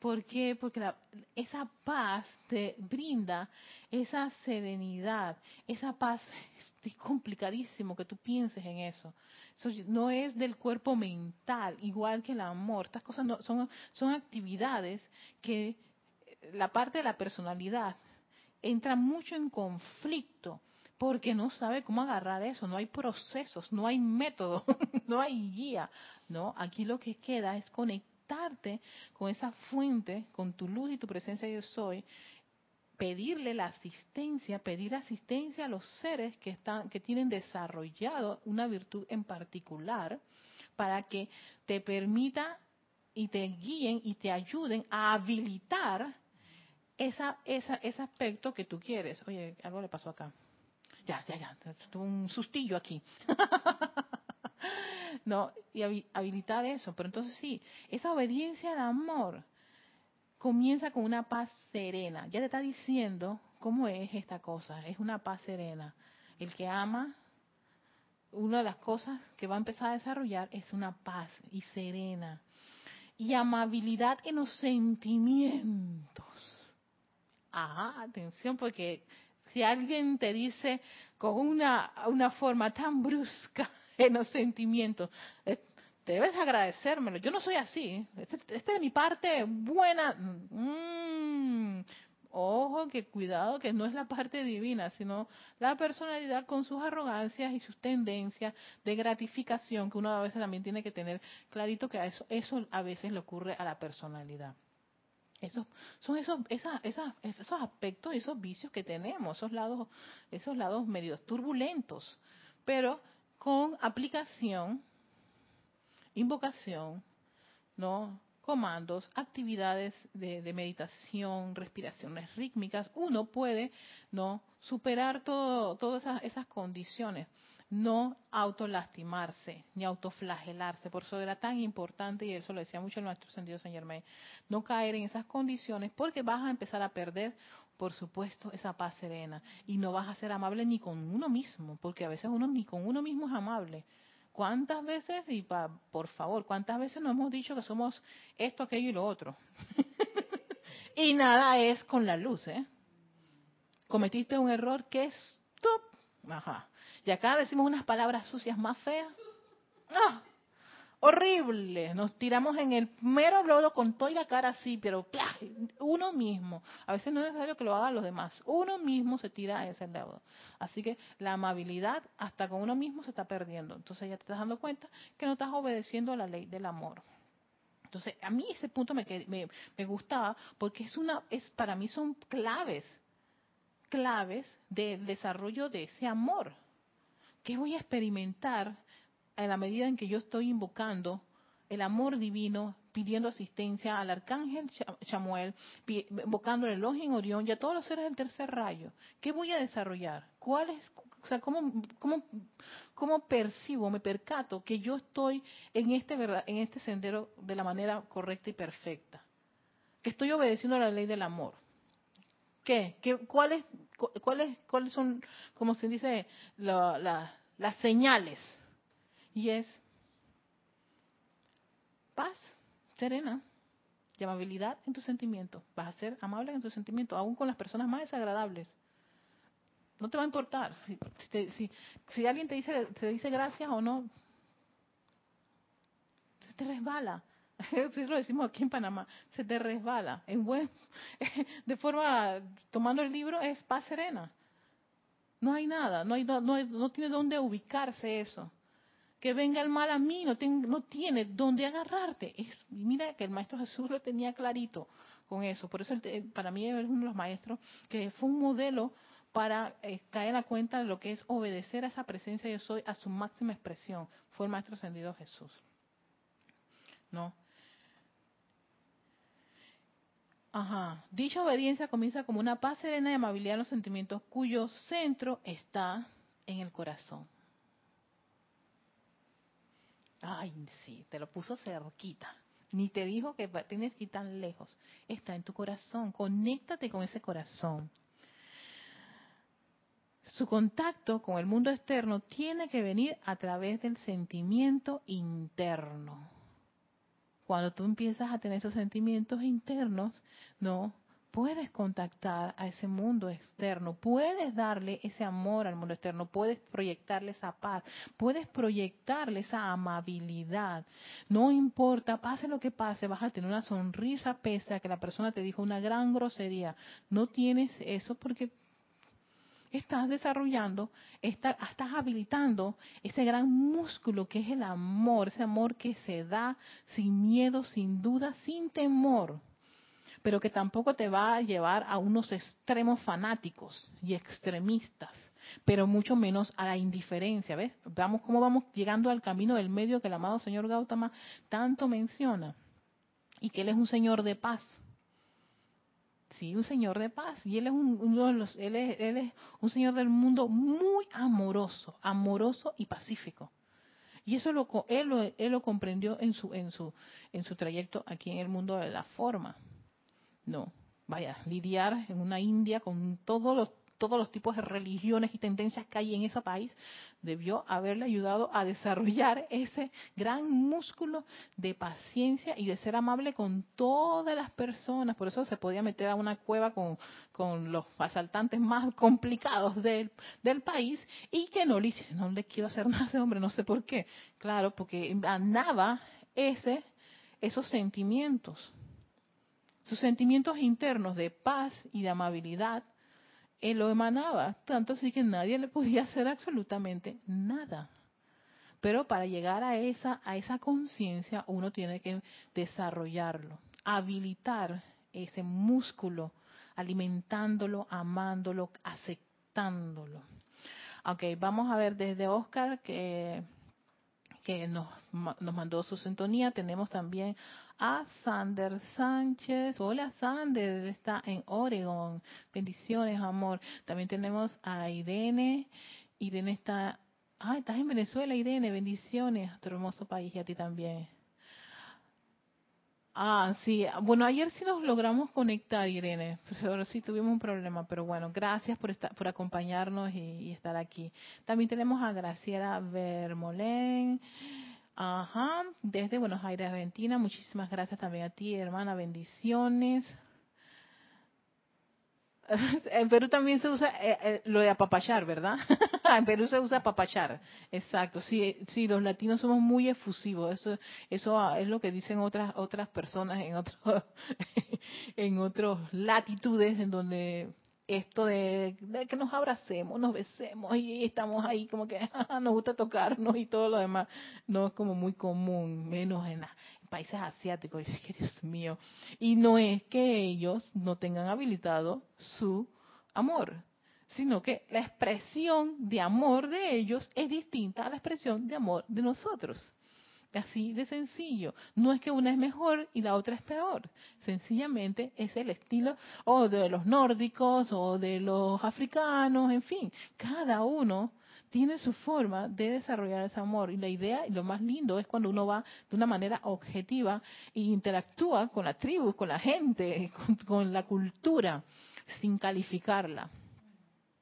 ¿Por qué? Porque esa paz te brinda esa serenidad, esa paz, es complicadísimo que tú pienses en eso. Eso no es del cuerpo mental, igual que el amor. Estas cosas no, son, son actividades que la parte de la personalidad entra mucho en conflicto porque no sabe cómo agarrar eso, no hay procesos, no hay método, no hay guía, ¿no? Aquí lo que queda es conectar con esa fuente, con tu luz y tu presencia yo soy, pedirle la asistencia, pedir asistencia a los seres que están que tienen desarrollado una virtud en particular para que te permita y te guíen y te ayuden a habilitar esa, esa, ese aspecto que tú quieres. Oye, algo le pasó acá. Ya, ya, ya, tuvo un sustillo aquí. no, y habilitar eso. Pero entonces sí, esa obediencia al amor comienza con una paz serena. Ya te está diciendo cómo es esta cosa. Es una paz serena. El que ama, una de las cosas que va a empezar a desarrollar es una paz y serena. Y amabilidad en los sentimientos. Ajá, atención, porque si alguien te dice con una, una forma tan brusca, en los sentimientos. Debes agradecérmelo. Yo no soy así. Esta este es mi parte buena. Mm, ojo, que cuidado, que no es la parte divina, sino la personalidad con sus arrogancias y sus tendencias de gratificación, que uno a veces también tiene que tener clarito que eso, eso a veces le ocurre a la personalidad. Esos, son esos, esas, esas, esos aspectos, esos vicios que tenemos, esos lados, esos lados medios turbulentos. Pero con aplicación, invocación, ¿no? comandos, actividades de, meditación, respiraciones rítmicas, uno puede no superar todo, todas esas, esas condiciones, no autolastimarse ni autoflagelarse. Por eso era tan importante, y eso lo decía mucho el maestro sentido Señor May, no caer en esas condiciones porque vas a empezar a perder por supuesto, esa paz serena. Y no vas a ser amable ni con uno mismo, porque a veces uno ni con uno mismo es amable. ¿Cuántas veces, y pa, por favor, cuántas veces nos hemos dicho que somos esto, aquello y lo otro? y nada es con la luz, ¿eh? Cometiste un error que es top. Ajá. Y acá decimos unas palabras sucias más feas. ¡Ah! horrible. Nos tiramos en el mero lodo con toda la cara así, pero uno mismo. A veces no es necesario que lo hagan los demás. Uno mismo se tira a ese lodo. Así que la amabilidad hasta con uno mismo se está perdiendo. Entonces ya te estás dando cuenta que no estás obedeciendo a la ley del amor. Entonces, a mí ese punto me, me, me gustaba porque es una, es, para mí son claves, claves del desarrollo de ese amor. ¿Qué voy a experimentar en la medida en que yo estoy invocando el amor divino, pidiendo asistencia al arcángel Chamuel, invocando el en Orión y a todos los seres del tercer rayo. ¿Qué voy a desarrollar? ¿Cuál es, cómo, percibo, me percato que yo estoy en este, en este sendero de la manera correcta y perfecta? Que estoy obedeciendo a la ley del amor. ¿Qué? ¿Qué cuáles, cuáles, ¿Cuáles son, como se dice, las señales? Y es paz, serena y amabilidad en tus sentimientos. Vas a ser amable en tus sentimientos, aún con las personas más desagradables. No te va a importar si, si, alguien te dice, te dice gracias o no. Se te resbala. lo decimos aquí en Panamá, se te resbala. En buen, de forma, tomando el libro, es paz serena. No hay nada, no, hay, no, no tiene dónde ubicarse eso que venga el mal a mí, no, no tiene dónde agarrarte. Es, mira que el Maestro Jesús lo tenía clarito con eso. Por eso para mí es uno de los maestros que fue un modelo para eh, caer la cuenta de lo que es obedecer a esa presencia yo soy a su máxima expresión. Fue el Maestro Ascendido Jesús. ¿No? Ajá. Dicha obediencia comienza como una paz serena y amabilidad en los sentimientos cuyo centro está en el corazón. Ay, sí, te lo puso cerquita. ni te dijo que tienes que ir tan lejos. Está en tu corazón. Conéctate con ese corazón. Su contacto con el mundo externo tiene que venir a través del sentimiento interno. Cuando tú empiezas a tener esos sentimientos internos, no puedes contactar a ese mundo externo, puedes darle ese amor al mundo externo, puedes proyectarle esa paz, puedes proyectarle esa amabilidad. No importa, pase lo que pase, vas a tener una sonrisa pese a que la persona te dijo una gran grosería. No tienes eso porque estás desarrollando, estás, estás habilitando ese gran músculo que es el amor, ese amor que se da sin miedo, sin duda, sin temor pero que tampoco te va a llevar a unos extremos fanáticos y extremistas, pero mucho menos a la indiferencia, ¿ves? Cómo vamos llegando al camino del medio que el amado señor Gautama tanto menciona, y que él es un señor de paz. Sí, un señor de paz. Y él es un, uno de los, él es, él es un señor del mundo muy amoroso, amoroso y pacífico. Y eso lo, él, lo, él lo comprendió en su, en, su, en su trayecto aquí en el mundo de la forma. No, vaya, lidiar en una India con todos los todos los tipos de religiones y tendencias que hay en ese país, debió haberle ayudado a desarrollar ese gran músculo de paciencia y de ser amable con todas las personas. Por eso se podía meter a una cueva con, los asaltantes más complicados del, del país y que no le no le quiero hacer nada a ese hombre, no sé por qué. Claro, porque andaba ese, esos sentimientos sus sentimientos internos de paz y de amabilidad, él lo emanaba, tanto así que nadie le podía hacer absolutamente nada. Pero para llegar a esa, a esa conciencia uno tiene que desarrollarlo, habilitar ese músculo, alimentándolo, amándolo, aceptándolo. Ok, vamos a ver desde Oscar que, que nos, nos mandó su sintonía. Tenemos también a Sander Sánchez. Hola Sander, está en Oregon. Bendiciones, amor. También tenemos a Irene. Irene está, ah, estás en Venezuela, Irene. Bendiciones, a tu hermoso país y a ti también. Ah, sí. Bueno, ayer sí nos logramos conectar, Irene. Pues sí tuvimos un problema, pero bueno, gracias por estar, por acompañarnos y, y estar aquí. También tenemos a Graciela Vermolén. Ajá, desde Buenos Aires, Argentina. Muchísimas gracias también a ti, hermana. Bendiciones. En Perú también se usa eh, eh, lo de apapachar, ¿verdad? en Perú se usa apapachar. Exacto. Sí, sí, los latinos somos muy efusivos. Eso, eso es lo que dicen otras otras personas en otros en otras latitudes en donde esto de, que nos abracemos, nos besemos y estamos ahí como que nos gusta tocarnos y todo lo demás, no es como muy común, menos en, países asiáticos, Dios mío. Y no es que ellos no tengan habilitado su amor, sino que la expresión de amor de ellos es distinta a la expresión de amor de nosotros. Así de sencillo. No es que una es mejor y la otra es peor. Sencillamente es el estilo o de los nórdicos o de los africanos, en fin. Cada uno tiene su forma de desarrollar ese amor. Y la idea, y lo más lindo, es cuando uno va de una manera objetiva e interactúa con la tribu, con la gente, con la cultura, sin calificarla,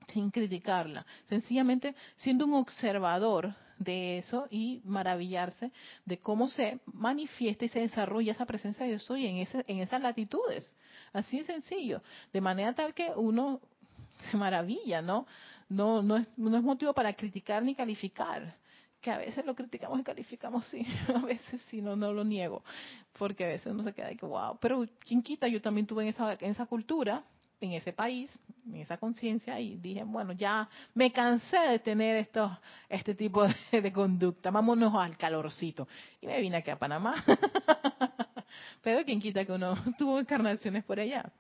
sin criticarla. Sencillamente siendo un observador de eso y maravillarse de cómo se manifiesta y se desarrolla esa presencia de Dios soy en, ese, en esas latitudes. Así de sencillo. De manera tal que uno se maravilla, ¿no? No, no, es, no es motivo para criticar ni calificar. Que a veces lo criticamos y calificamos, sí. A veces sí, no, no lo niego. Porque a veces uno se queda de que, wow. Pero, ¿quién quita? Yo también tuve en esa, esa cultura en ese país, en esa conciencia, y dije, bueno, ya me cansé de tener esto, este tipo de, conducta, vámonos al calorcito. Y me vine aquí a Panamá. Pero quien quita que uno tuvo encarnaciones por allá.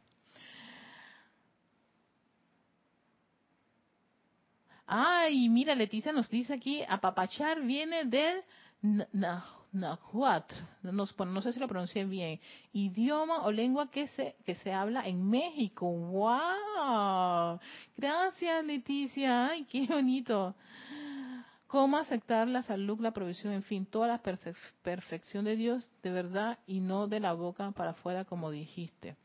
Ay, mira, Leticia nos dice aquí, apapachar viene del Nahuatl, no, no sé si lo pronuncié bien, idioma o lengua que se, que se habla en México. ¡Wow! Gracias, Leticia. ¡Ay, qué bonito! ¿Cómo aceptar la salud, la provisión, en fin, toda la perfección de Dios de verdad y no de la boca para afuera como dijiste?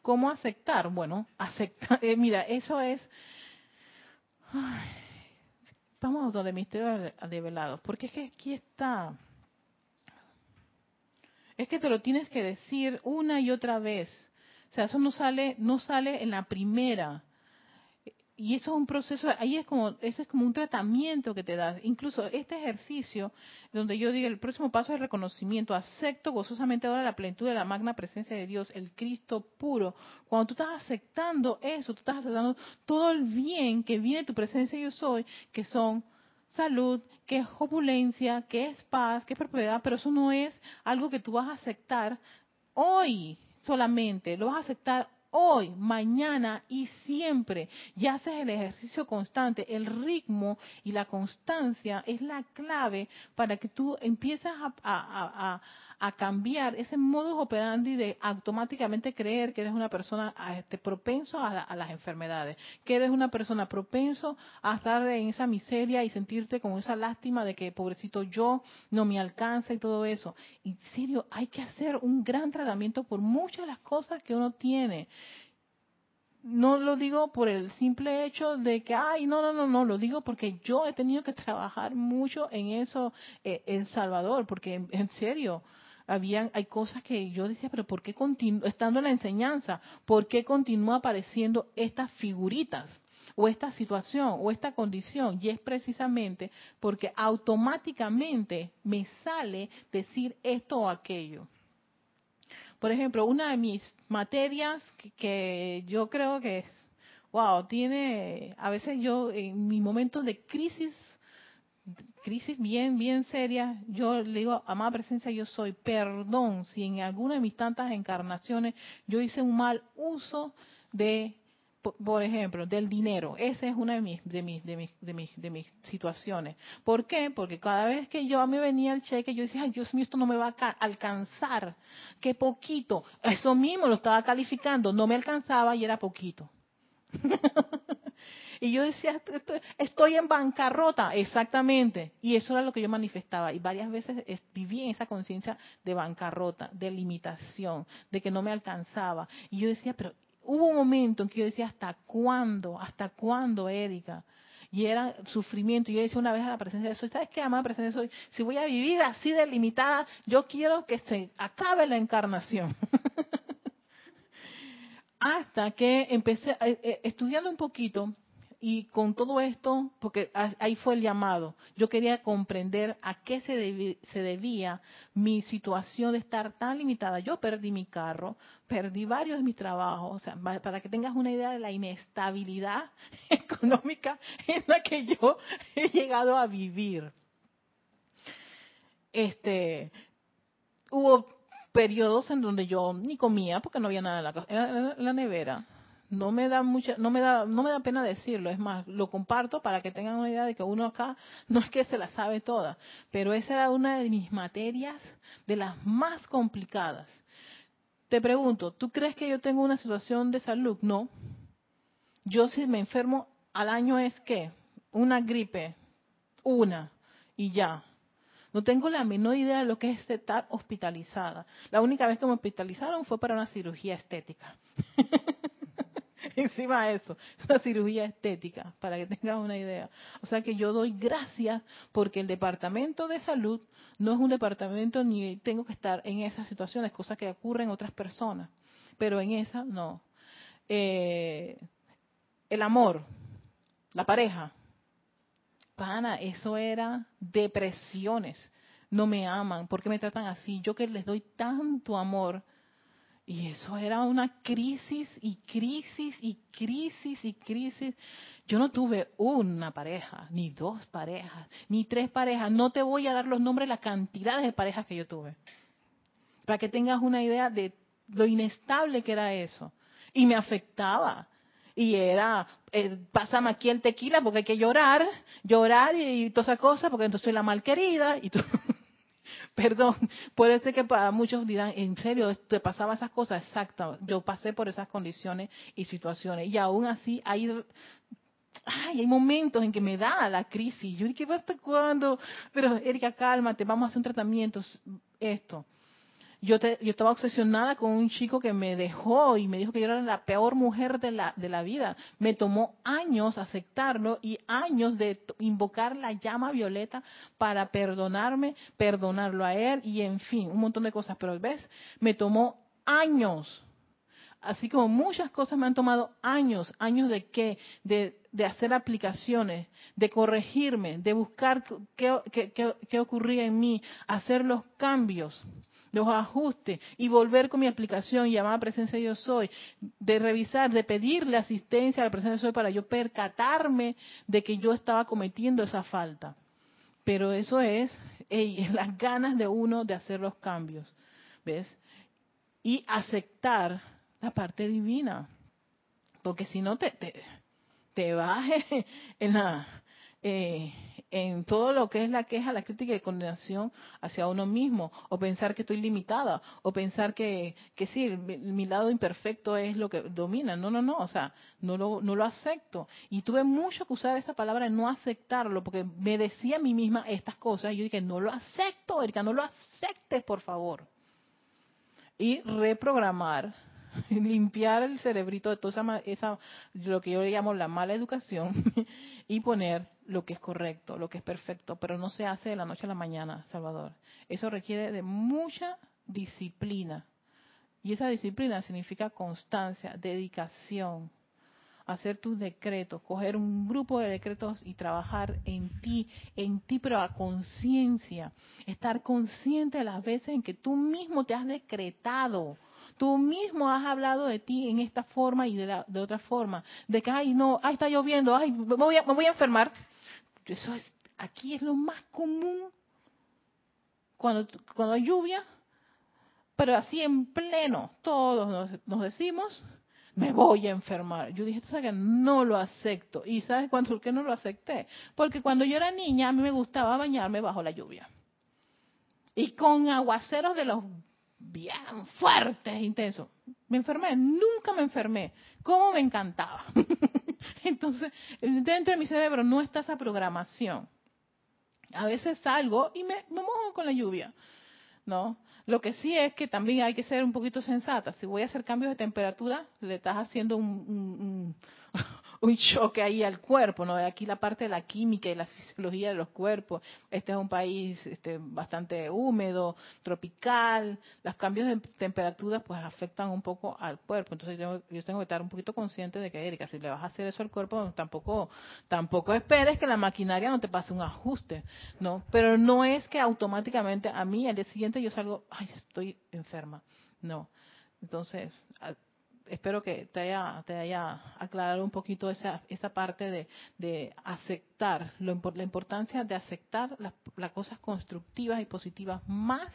¿Cómo aceptar? Bueno, aceptar, eh, mira, eso es... vamos a de misterio develados, porque es que aquí está... Es que te lo tienes que decir una y otra vez. O sea, eso no sale, no sale en la primera y eso es un proceso, ahí es como, ese es como un tratamiento que te das. Incluso este ejercicio, donde yo digo, el próximo paso es reconocimiento, acepto gozosamente ahora la plenitud de la magna presencia de Dios, el Cristo puro. Cuando tú estás aceptando eso, tú estás aceptando todo el bien que viene de tu presencia yo soy, que son salud, que es opulencia, que es paz, que es propiedad, pero eso no es algo que tú vas a aceptar hoy solamente, lo vas a aceptar hoy, mañana y siempre. Y haces el ejercicio constante. El ritmo y la constancia es la clave para que tú empieces a, a cambiar ese modus operandi de automáticamente creer que eres una persona este, propenso a, las enfermedades, que eres una persona propenso a estar en esa miseria y sentirte con esa lástima de que pobrecito yo no me alcanza y todo eso. Y serio, hay que hacer un gran tratamiento por muchas de las cosas que uno tiene no lo digo por el simple hecho de que, ay, no, no, no, no, lo digo porque yo he tenido que trabajar mucho en eso eh, en Salvador, porque en serio, habían, hay cosas que yo decía, pero ¿por qué continúa, estando en la enseñanza, por qué continúa apareciendo estas figuritas? o esta situación o esta condición y es precisamente porque automáticamente me sale decir esto o aquello. Por ejemplo, una de mis materias que, que, yo creo que, wow, tiene, a veces yo en mi momento de crisis crisis bien, bien seria, yo le digo, amada presencia, yo soy, perdón si en alguna de mis tantas encarnaciones yo hice un mal uso de, por ejemplo, del dinero. Esa es una de mis, de mis, de mis, de mis, de mis situaciones. ¿Por qué? Porque cada vez que yo mí venía el cheque, yo decía, ay Dios mío, esto no me va a alcanzar. Qué poquito. Eso mismo lo estaba calificando, no me alcanzaba y era poquito. Y yo decía, estoy en bancarrota, exactamente. Y eso era lo que yo manifestaba. Y varias veces viví en esa conciencia de bancarrota, de limitación, de que no me alcanzaba. Y yo decía, pero hubo un momento en que yo decía, ¿hasta cuándo? ¿Hasta cuándo, Erika? y era sufrimiento. Y yo decía una vez a la presencia de soy, ¿sabes qué, amada presencia de soy? Si voy a vivir así delimitada, yo quiero que se acabe la encarnación. Hasta que empecé, eh, eh, estudiando un poquito, y con todo esto, porque ahí fue el llamado, yo quería comprender a qué se, debía mi situación de estar tan limitada. Yo perdí mi carro, perdí varios de mis trabajos, o sea, para que tengas una idea de la inestabilidad económica en la que yo he llegado a vivir. Este, hubo periodos en donde yo ni comía porque no había nada en la nevera no me da mucha, no me da, no me da pena decirlo, es más, lo comparto para que tengan una idea de que uno acá no es que se la sabe toda, pero esa era una de mis materias de las más complicadas. Te pregunto, ¿tú crees que yo tengo una situación de salud? No. Yo si me enfermo al año es que una gripe, una y ya. No tengo la menor idea de lo que es estar hospitalizada. La única vez que me hospitalizaron fue para una cirugía estética. encima de eso, es una cirugía estética, para que tengan una idea. O sea que yo doy gracias porque el departamento de salud no es un departamento ni tengo que estar en esas situaciones, cosas que ocurren en otras personas, pero en esa no. Eh, el amor, la pareja, pana, eso era depresiones. No me aman, ¿por qué me tratan así? Yo que les doy tanto amor, y eso era una crisis y crisis y crisis y crisis. Yo no tuve una pareja, ni dos parejas, ni tres parejas. No te voy a dar los nombres, la cantidad de parejas que yo tuve. Para que tengas una idea de lo inestable que era eso. Y me afectaba. Y era, eh, pásame aquí el tequila porque hay que llorar, llorar y, y toda esa cosa porque entonces soy la mal querida y tú Perdón, puede ser que para muchos dirán, ¿en serio te pasaba esas cosas? Exacto, yo pasé por esas condiciones y situaciones y aún así hay ay, hay momentos en que me da la crisis. Yo dije, ¿hasta cuándo? Pero, Erika, cálmate, vamos a hacer un tratamiento. Esto. Yo, te, yo estaba obsesionada con un chico que me dejó y me dijo que yo era la peor mujer de la, de la vida. Me tomó años aceptarlo y años de invocar la llama violeta para perdonarme, perdonarlo a él y en fin, un montón de cosas. Pero ves, me tomó años. Así como muchas cosas me han tomado años, años de qué, de, de hacer aplicaciones, de corregirme, de buscar qué, qué, qué ocurría en mí, hacer los cambios los ajustes y volver con mi aplicación llamada presencia yo soy, de revisar, de pedirle asistencia a la presencia yo soy para yo percatarme de que yo estaba cometiendo esa falta. Pero eso es las ganas de uno de hacer los cambios, ¿ves? Y aceptar la parte divina, porque si no te, te, te en la... Eh, en todo lo que es la queja, la crítica y condenación hacia uno mismo, o pensar que estoy limitada, o pensar que, que sí, mi, lado imperfecto es lo que domina. No, no, no, o sea, no lo, no lo acepto. Y tuve mucho que usar esa palabra de no aceptarlo, porque me decía a mí misma estas cosas, y yo dije, no lo acepto, Erika, no lo aceptes, por favor. Y reprogramar limpiar el cerebrito de toda esa, esa, lo que yo le llamo la mala educación y poner lo que es correcto, lo que es perfecto, pero no se hace de la noche a la mañana, Salvador. Eso requiere de mucha disciplina. Y esa disciplina significa constancia, dedicación, hacer tus decretos, coger un grupo de decretos y trabajar en ti, en ti, pero a conciencia, estar consciente de las veces en que tú mismo te has decretado Tú mismo has hablado de ti en esta forma y de, de otra forma. De que, ay, no, ay, está lloviendo, ay, me voy a, me voy a enfermar. Eso es, aquí es lo más común cuando, cuando hay lluvia, pero así en pleno, todos nos, decimos, me voy a enfermar. Yo dije, tú sabes que no lo acepto. ¿Y sabes qué no lo acepté? Porque cuando yo era niña, a mí me gustaba bañarme bajo la lluvia. Y con aguaceros de los bien fuertes, intensos. Me enfermé, nunca me enfermé. ¿Cómo me encantaba? Entonces, dentro de mi cerebro no está esa programación. A veces salgo y me, mojo con la lluvia, ¿no? Lo que sí es que también hay que ser un poquito sensata. Si voy a hacer cambios de temperatura, le estás haciendo un choque ahí al cuerpo, ¿no? Aquí la parte de la química y la fisiología de los cuerpos. Este es un país este, bastante húmedo, tropical. Los cambios de temperatura pues afectan un poco al cuerpo. Entonces yo, yo tengo que estar un poquito consciente de que, Erika, si le vas a hacer eso al cuerpo, tampoco, tampoco esperes que la maquinaria no te pase un ajuste, ¿no? Pero no es que automáticamente a mí al día siguiente yo salgo, ay, estoy enferma. No. Entonces, espero que te haya, te haya aclarado un poquito esa, esa parte de, de aceptar, lo, la importancia de aceptar las, cosas constructivas y positivas más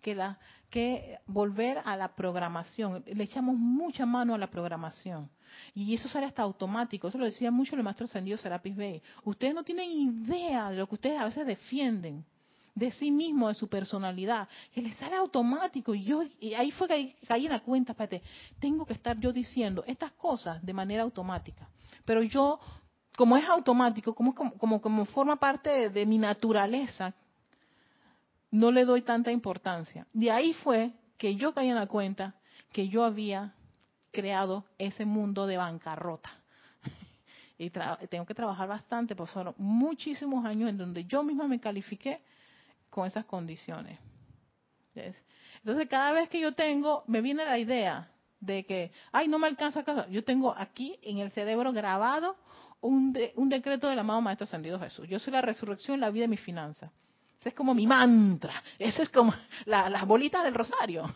que, la, que volver a la programación. Le echamos mucha mano a la programación. Y eso sale hasta automático. Eso lo decía mucho el maestro ascendido Serapis Bey. Ustedes no tienen idea de lo que ustedes a veces defienden de sí mismo, de su personalidad, que le sale automático. Y yo y ahí fue que caí en la cuenta, espérate, tengo que estar yo diciendo estas cosas de manera automática. Pero yo, como es automático, como, como, como forma parte de, mi naturaleza, no le doy tanta importancia. De ahí fue que yo caí en la cuenta que yo había creado ese mundo de bancarrota. Y tengo que trabajar bastante, porque fueron muchísimos años en donde yo misma me califiqué con esas condiciones. Entonces, cada vez que yo tengo, me viene la idea de que, ay, no me alcanza casa. Yo tengo aquí en el cerebro grabado un, un decreto del amado Maestro Ascendido Jesús. Yo soy la resurrección, la vida y mi finanza. Ese es como mi mantra. Ese es como las bolitas del rosario.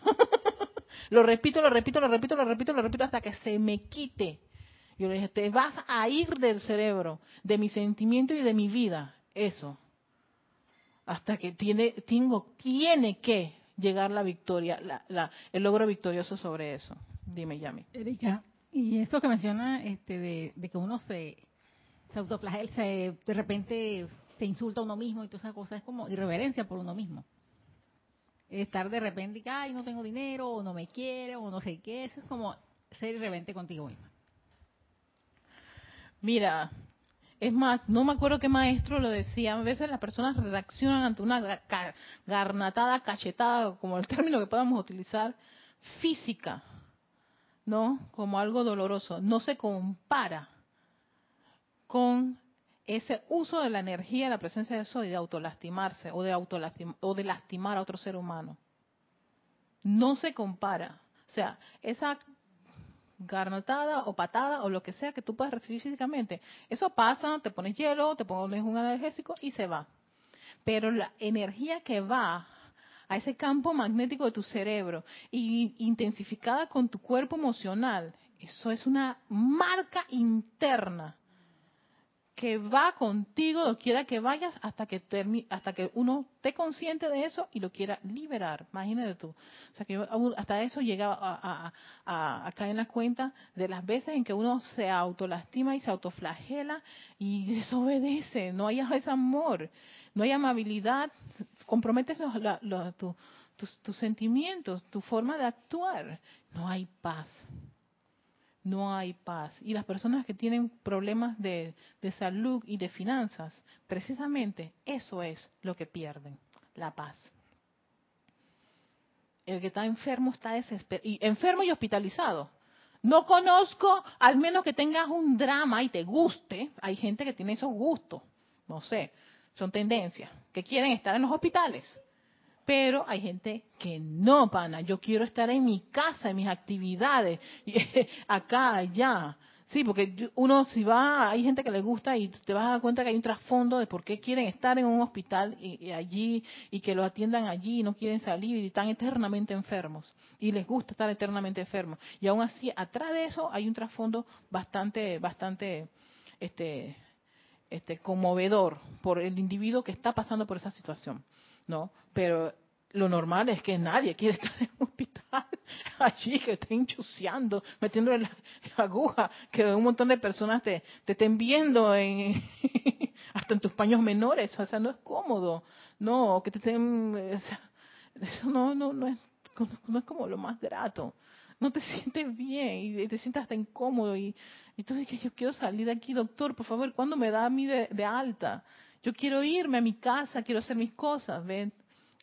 lo repito, lo repito, lo repito, lo repito, lo repito hasta que se me quite. Yo le dije, te vas a ir del cerebro, de mi sentimiento y de mi vida. Eso hasta que tiene, tengo, tiene que llegar la victoria, la, el logro victorioso sobre eso. Dime, Yami. Erika, y eso que menciona este, de, que uno se, se se, de repente se insulta a uno mismo y todas esas cosas, es como irreverencia por uno mismo. Estar de repente, que, ay, no tengo dinero, o no me quiere, o no sé qué, eso es como ser irreverente contigo mismo. Mira, Es más, no me acuerdo qué maestro lo decía. A veces las personas reaccionan ante una garnatada, cachetada, como el término que podamos utilizar, física, ¿no? Como algo doloroso. No se compara con ese uso de la energía, la presencia de eso y de autolastimarse o de, o de lastimar a otro ser humano. No se compara. O sea, esa garnotada o patada o lo que sea que tú puedas recibir físicamente, eso pasa, te pones hielo, te pones un analgésico y se va. Pero la energía que va a ese campo magnético de tu cerebro y intensificada con tu cuerpo emocional, eso es una marca interna que va contigo donde quiera que vayas hasta que hasta que uno esté consciente de eso y lo quiera liberar. Imagínate tú. O sea que hasta eso llega a, a, caer en la cuenta de las veces en que uno se autolastima y se autoflagela y desobedece. No hay ese amor, no hay amabilidad, comprometes tus, tus sentimientos, tu forma de actuar. No hay paz no hay paz. Y las personas que tienen problemas de, salud y de finanzas, precisamente eso es lo que pierden, la paz. El que está enfermo está desesperado, y enfermo y hospitalizado. No conozco, al menos que tengas un drama y te guste, hay gente que tiene esos gustos, no sé, son tendencias, que quieren estar en los hospitales. Pero hay gente que no, pana. Yo quiero estar en mi casa, en mis actividades, acá, allá. Sí, porque uno si va, hay gente que le gusta y te vas a dar cuenta que hay un trasfondo de por qué quieren estar en un hospital y, allí y que lo atiendan allí y no quieren salir y están eternamente enfermos y les gusta estar eternamente enfermos. Y aún así, atrás de eso hay un trasfondo bastante, bastante, este, este, conmovedor por el individuo que está pasando por esa situación. ¿No? Pero lo normal es que nadie quiere estar en un hospital allí que esté enchuciando, metiendo la aguja, que un montón de personas te, te estén viendo en, hasta en tus paños menores, o sea, no es cómodo, no, que te estén, eso no, no, no es, no es como lo más grato, no te sientes bien y te sientes hasta incómodo y, y tú dices, yo quiero salir de aquí, doctor, por favor, ¿cuándo me da a mí de alta? Yo quiero irme a mi casa, quiero hacer mis cosas, ¿ven?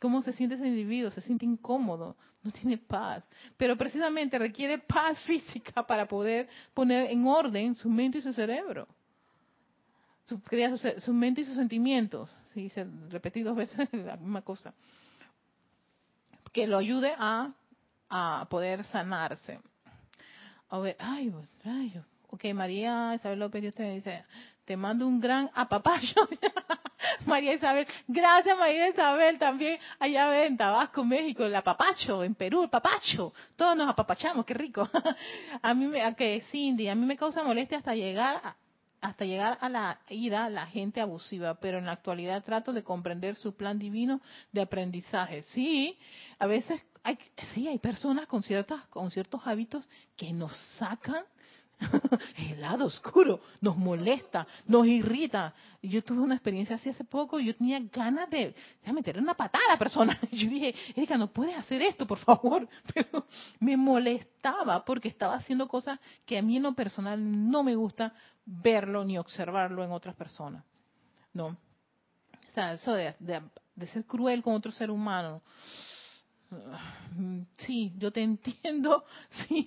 ¿Cómo se siente ese individuo? Se siente incómodo, no tiene paz. Pero precisamente requiere paz física para poder poner en orden su mente y su cerebro. Su, su, mente y sus sentimientos. Sí, se repetí dos veces la misma cosa. Que lo ayude a, poder sanarse. A ver, ay, ay, ok, María Isabel López, te dice, te mando un gran apapacho. María Isabel, gracias María Isabel, también allá en Tabasco, México, el apapacho, en Perú, el papacho, todos nos apapachamos, qué rico. a mí me, que Cindy, a mí me causa molestia hasta llegar a, hasta llegar a la ida la gente abusiva, pero en la actualidad trato de comprender su plan divino de aprendizaje. Sí, a veces hay, sí, hay personas con ciertas, con ciertos hábitos que nos sacan el lado oscuro nos molesta, nos irrita. Yo tuve una experiencia así hace poco yo tenía ganas de, de meter una patada a la persona. Yo dije, Erika, no puedes hacer esto, por favor. Pero me molestaba porque estaba haciendo cosas que a mí en lo personal no me gusta verlo ni observarlo en otras personas. ¿No? O sea, eso de ser cruel con otro ser humano sí, yo te entiendo, sí,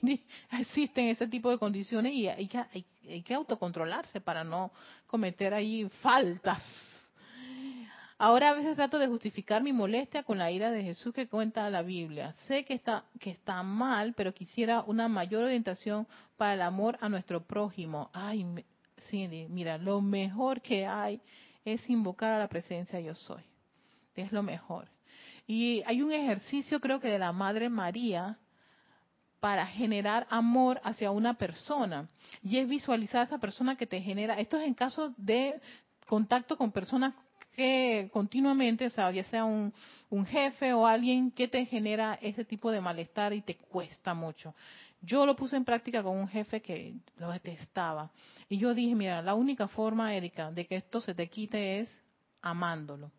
existen ese tipo de condiciones y hay que, hay, que autocontrolarse para no cometer ahí faltas. Ahora a veces trato de justificar mi molestia con la ira de Jesús que cuenta la Biblia. Sé que está, que está mal, pero quisiera una mayor orientación para el amor a nuestro prójimo. Ay, Cindy, mira, lo mejor que hay es invocar a la presencia yo soy. Es lo mejor. Y hay un ejercicio, creo que de la Madre María, para generar amor hacia una persona. Y es visualizar a esa persona que te genera. Esto es en caso de contacto con personas que continuamente, o sea, ya sea un, un jefe o alguien que te genera ese tipo de malestar y te cuesta mucho. Yo lo puse en práctica con un jefe que lo detestaba. Y yo dije, mira, la única forma, Erika, de que esto se te quite es amándolo.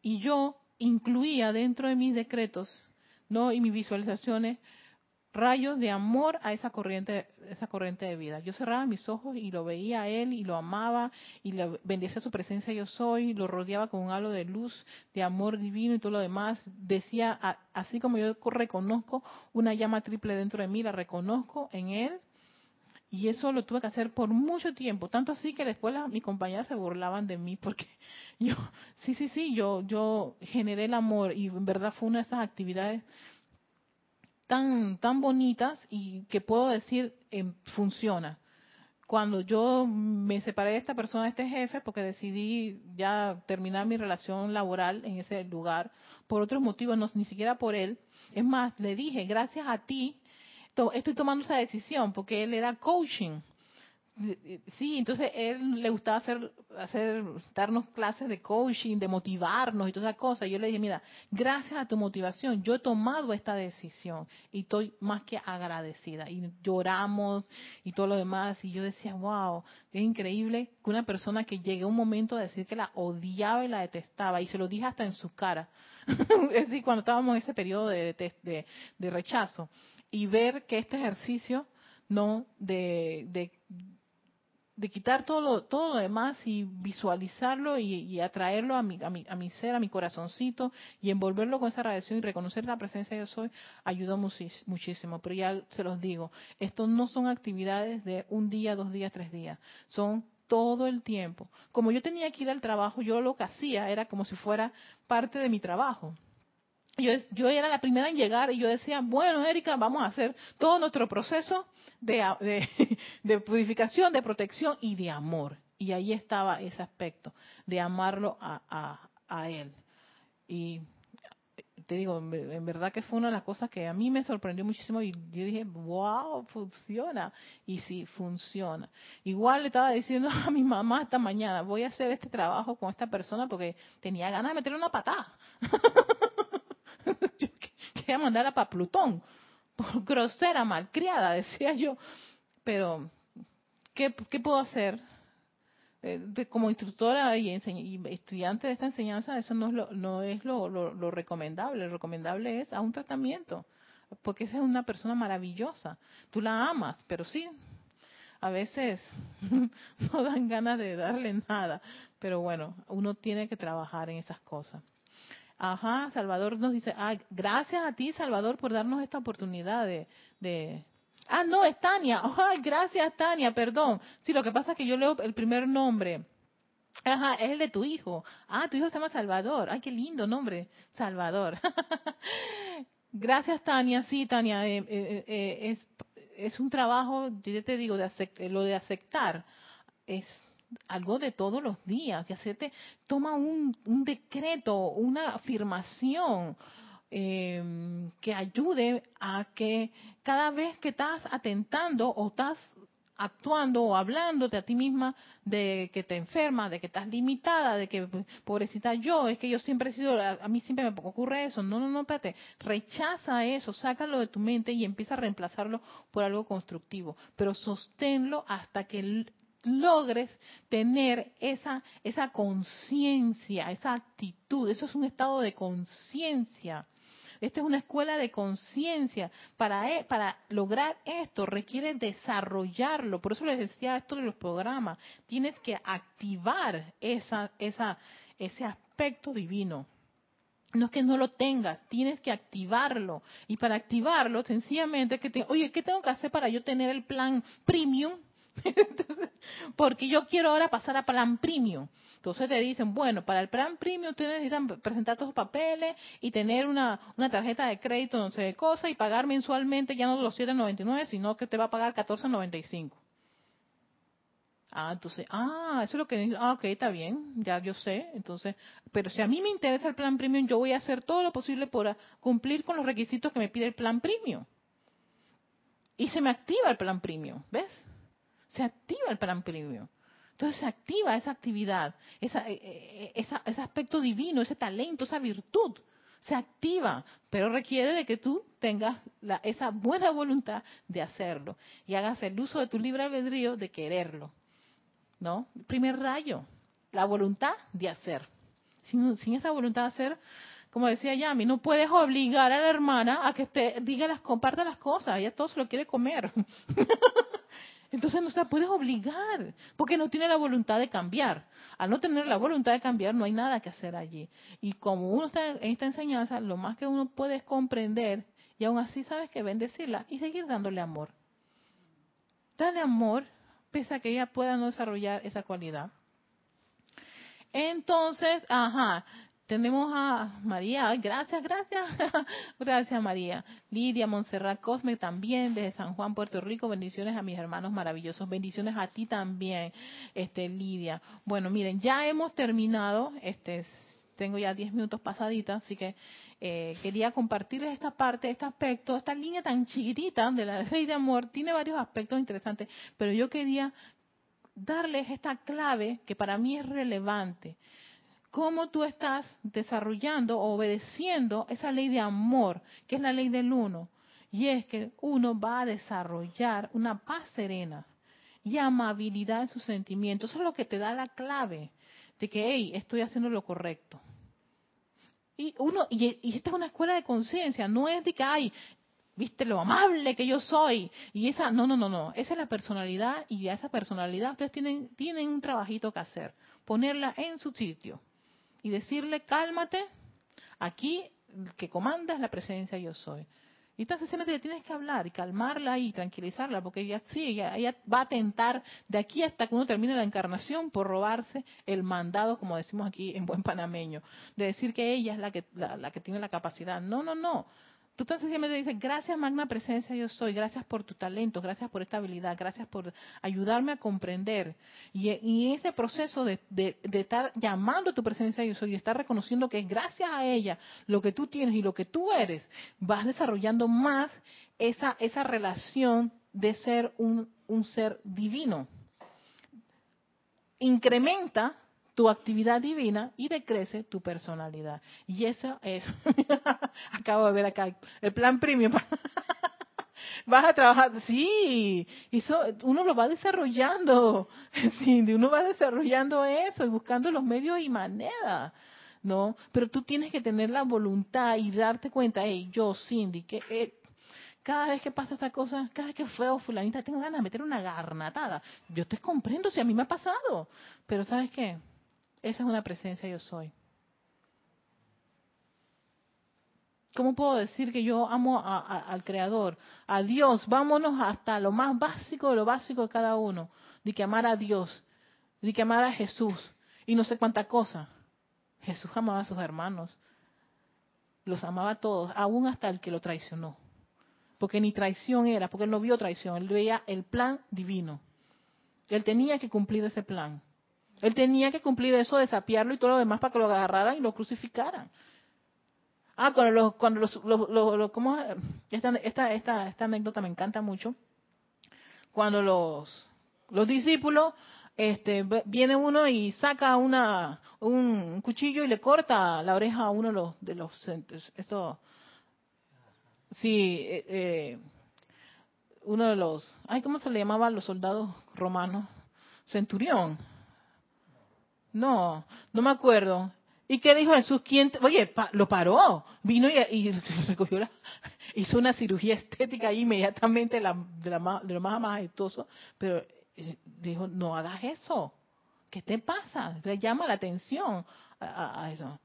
Y yo incluía dentro de mis decretos, no y mis visualizaciones rayos de amor a esa corriente, esa corriente de vida. Yo cerraba mis ojos y lo veía a él y lo amaba y le bendecía su presencia yo soy, lo rodeaba con un halo de luz, de amor divino y todo lo demás. Decía, así como yo reconozco una llama triple dentro de mí, la reconozco en él. Y eso lo tuve que hacer por mucho tiempo, tanto así que después mis compañeras se burlaban de mí porque yo, sí, sí, sí, yo, yo generé el amor y en verdad fue una de esas actividades tan, tan bonitas y que puedo decir eh, funciona. Cuando yo me separé de esta persona, de este jefe, porque decidí ya terminar mi relación laboral en ese lugar, por otros motivos, no, ni siquiera por él. Es más, le dije, gracias a ti, estoy tomando esa decisión, porque él era coaching Sí, entonces él le gustaba hacer, hacer, darnos clases de coaching, de motivarnos y todas esas cosas. Yo le dije, mira, gracias a tu motivación, yo he tomado esta decisión y estoy más que agradecida. Y lloramos y todo lo demás. Y yo decía, wow, es increíble que una persona que llegue un momento a decir que la odiaba y la detestaba, y se lo dije hasta en su cara. es decir, cuando estábamos en ese periodo de, de, de rechazo. Y ver que este ejercicio, ¿no? de, de quitar todo lo, todo lo demás y visualizarlo y, atraerlo a mi, a, mi, a mi ser, a mi corazoncito y envolverlo con esa radiación y reconocer la presencia de yo soy, ayudó muchísimo. Pero ya se los digo, esto no son actividades de un día, dos días, tres días, son todo el tiempo. Como yo tenía que ir al trabajo, yo lo que hacía era como si fuera parte de mi trabajo yo, yo era la primera en llegar y yo decía, bueno, Erika, vamos a hacer todo nuestro proceso de, de, purificación, de protección y de amor. Y ahí estaba ese aspecto, de amarlo a, a, a él. Y te digo, en verdad que fue una de las cosas que a mí me sorprendió muchísimo y yo dije, wow, funciona. Y sí, funciona. Igual le estaba diciendo a mi mamá esta mañana, voy a hacer este trabajo con esta persona porque tenía ganas de meterle una patada. yo quería mandarla para Plutón, por grosera, malcriada, decía yo. Pero, ¿qué, puedo hacer? Eh, como instructora y, estudiante de esta enseñanza, eso no es, lo, no es lo, lo, recomendable. Lo recomendable es a un tratamiento, porque esa es una persona maravillosa. Tú la amas, pero sí, a veces no dan ganas de darle nada. Pero bueno, uno tiene que trabajar en esas cosas. Ajá, Salvador nos dice, ah, gracias a ti, Salvador, por darnos esta oportunidad de... de... Ah, no, es Tania. Gracias, Tania, perdón. Sí, lo que pasa es que yo leo el primer nombre. Ajá, es el de tu hijo. Ah, tu hijo se llama Salvador. Ay, qué lindo nombre, Salvador. Gracias, Tania. Sí, Tania, eh, eh, eh, es, es un trabajo, yo te digo, de lo de aceptar es algo de todos los días y hacerte, toma un, un decreto, una afirmación eh, que ayude a que cada vez que estás atentando o estás actuando o hablándote a ti misma de que te enfermas, de que estás limitada, de que pobrecita yo, es que yo siempre he sido, a, mí siempre me ocurre eso. No, no, no, espérate, rechaza eso, sácalo de tu mente y empieza a reemplazarlo por algo constructivo, pero sosténlo hasta que logres tener esa, esa conciencia, esa actitud. Eso es un estado de conciencia. Esta es una escuela de conciencia. Para, e, para lograr esto requiere desarrollarlo. Por eso les decía esto de los programas. Tienes que activar esa, esa, ese aspecto divino. No es que no lo tengas, tienes que activarlo. Y para activarlo, sencillamente, que te, oye, ¿qué tengo que hacer para yo tener el plan premium? porque yo quiero ahora pasar a plan premium. Entonces te dicen, bueno, para el plan premium tú necesitas presentar tus papeles y tener una, una tarjeta de crédito, no sé de cosa, y pagar mensualmente ya no los 7.99, sino que te va a pagar 14.95. Ah, entonces, ah, eso es lo que ah, ok, está bien, ya yo sé, entonces, pero si a mí me interesa el plan premium, yo voy a hacer todo lo posible por cumplir con los requisitos que me pide el plan premium. Y se me activa el plan premium, ¿ves? Se activa el plan premium. Entonces se activa esa actividad, esa, eh, eh, ese aspecto divino, ese talento, esa virtud. Se activa, pero requiere de que tú tengas esa buena voluntad de hacerlo y hagas el uso de tu libre albedrío de quererlo. ¿No? Primer rayo, la voluntad de hacer. Sin, sin esa voluntad de hacer, como decía Yami, no puedes obligar a la hermana a que te diga las, comparta las cosas, ella todo se lo quiere comer. Entonces no se puedes obligar, porque no tiene la voluntad de cambiar. Al no tener la voluntad de cambiar, no hay nada que hacer allí. Y como uno está en esta enseñanza, lo más que uno puede es comprender y aún así sabes que bendecirla y seguir dándole amor. Dale amor, pese a que ella pueda no desarrollar esa cualidad. Entonces, ajá, tenemos a María, gracias, gracias, gracias María. Lidia Montserrat Cosme también desde San Juan, Puerto Rico. Bendiciones a mis hermanos maravillosos. Bendiciones a ti también, este Lidia. Bueno, miren, ya hemos terminado, este tengo ya 10 minutos pasaditas, así que eh, quería compartirles esta parte, este aspecto, esta línea tan chiquitita de la ley de amor. Tiene varios aspectos interesantes, pero yo quería darles esta clave que para mí es relevante cómo tú estás desarrollando o obedeciendo esa ley de amor, que es la ley del uno. Y es que uno va a desarrollar una paz serena y amabilidad en sus sentimientos. Eso es lo que te da la clave de que, hey, estoy haciendo lo correcto. Y uno, y, y esta es una escuela de conciencia, no es de que, ay, viste lo amable que yo soy. Y esa, no, no, no, no, esa es la personalidad y a esa personalidad ustedes tienen, tienen un trabajito que hacer, ponerla en su sitio y decirle, cálmate, aquí que comanda es la presencia yo soy. Y entonces sencillamente le tienes que hablar y calmarla y tranquilizarla, porque ella sí, ella, va a tentar de aquí hasta que uno termine la encarnación por robarse el mandado, como decimos aquí en buen panameño, de decir que ella es la que, la que tiene la capacidad. No, no, no. Tú tan sencillamente dices, gracias magna presencia yo soy, gracias por tu talento, gracias por esta habilidad, gracias por ayudarme a comprender. Y, en ese proceso de, estar llamando a tu presencia yo soy y estar reconociendo que gracias a ella lo que tú tienes y lo que tú eres, vas desarrollando más esa, esa relación de ser un, un ser divino. Incrementa tu actividad divina y decrece tu personalidad. Y eso es, acabo de ver acá, el plan premium. Vas a trabajar, sí, eso uno lo va desarrollando, sí, uno va desarrollando eso y buscando los medios y maneras, ¿no? Pero tú tienes que tener la voluntad y darte cuenta, hey, yo, Cindy, que eh, cada vez que pasa esta cosa, cada vez que fue fulanita, tengo ganas de meter una garnatada. Yo te comprendo si a mí me ha pasado, pero ¿sabes qué? Esa es una presencia yo soy. ¿Cómo puedo decir que yo amo al Creador, a Dios? Vámonos hasta lo más básico de lo básico de cada uno. De que amar a Dios, de que amar a Jesús y no sé cuánta cosa. Jesús amaba a sus hermanos. Los amaba a todos, aún hasta el que lo traicionó. Porque ni traición era, porque él no vio traición, él veía el plan divino. Él tenía que cumplir ese plan. Él tenía que cumplir eso, desapiarlo y todo lo demás para que lo agarraran y lo crucificaran. Ah, cuando los, cuando los, ¿cómo? Esta, esta, esta, esta anécdota me encanta mucho. Cuando los, los discípulos, este, viene uno y saca una, un cuchillo y le corta la oreja a uno de los, de los, esto, sí, eh, eh, uno de los, ay, ¿cómo se le llamaba a los soldados romanos? Centurión. No, no me acuerdo. ¿Y qué dijo Jesús? ¿Quién Oye, lo paró. Vino y, recogió la, hizo una cirugía estética inmediatamente de, lo más majestuoso. Pero eh, dijo, no hagas eso. ¿Qué te pasa? Le llama la atención a, eso.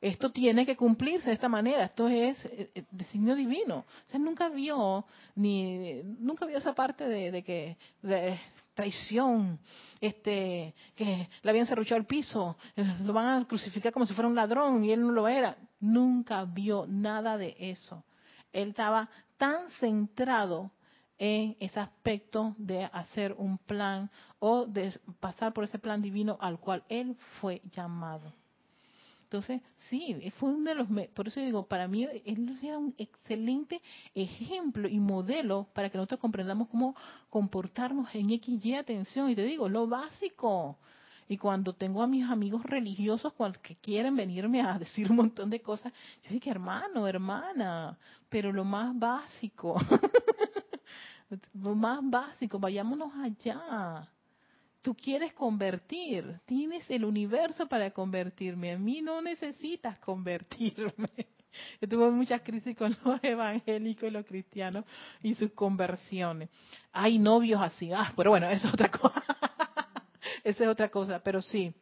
Esto tiene que cumplirse de esta manera. Esto es eh, eh, de signo divino. O sea, nunca vio ni nunca vio esa parte de, de que traición, este, que le habían cerruchado el piso, eh, lo van a crucificar como si fuera un ladrón y él no lo era. Nunca vio nada de eso. Él estaba tan centrado en ese aspecto de hacer un plan o de pasar por ese plan divino al cual él fue llamado. Entonces, sí, fue uno de los, por eso digo, para mí él era un excelente ejemplo y modelo para que nosotros comprendamos cómo comportarnos en X y atención. Y te digo, lo básico. Y cuando tengo a mis amigos religiosos que quieren venirme a decir un montón de cosas, yo digo, hermano, hermana, pero lo más básico, lo más básico, vayámonos allá. Tú quieres convertir, tienes el universo para convertirme, a mí no necesitas convertirme. Yo tuve muchas crisis con los evangélicos y los cristianos y sus conversiones. Hay novios así, ah, pero bueno, eso es otra cosa. Esa es otra cosa, pero sí.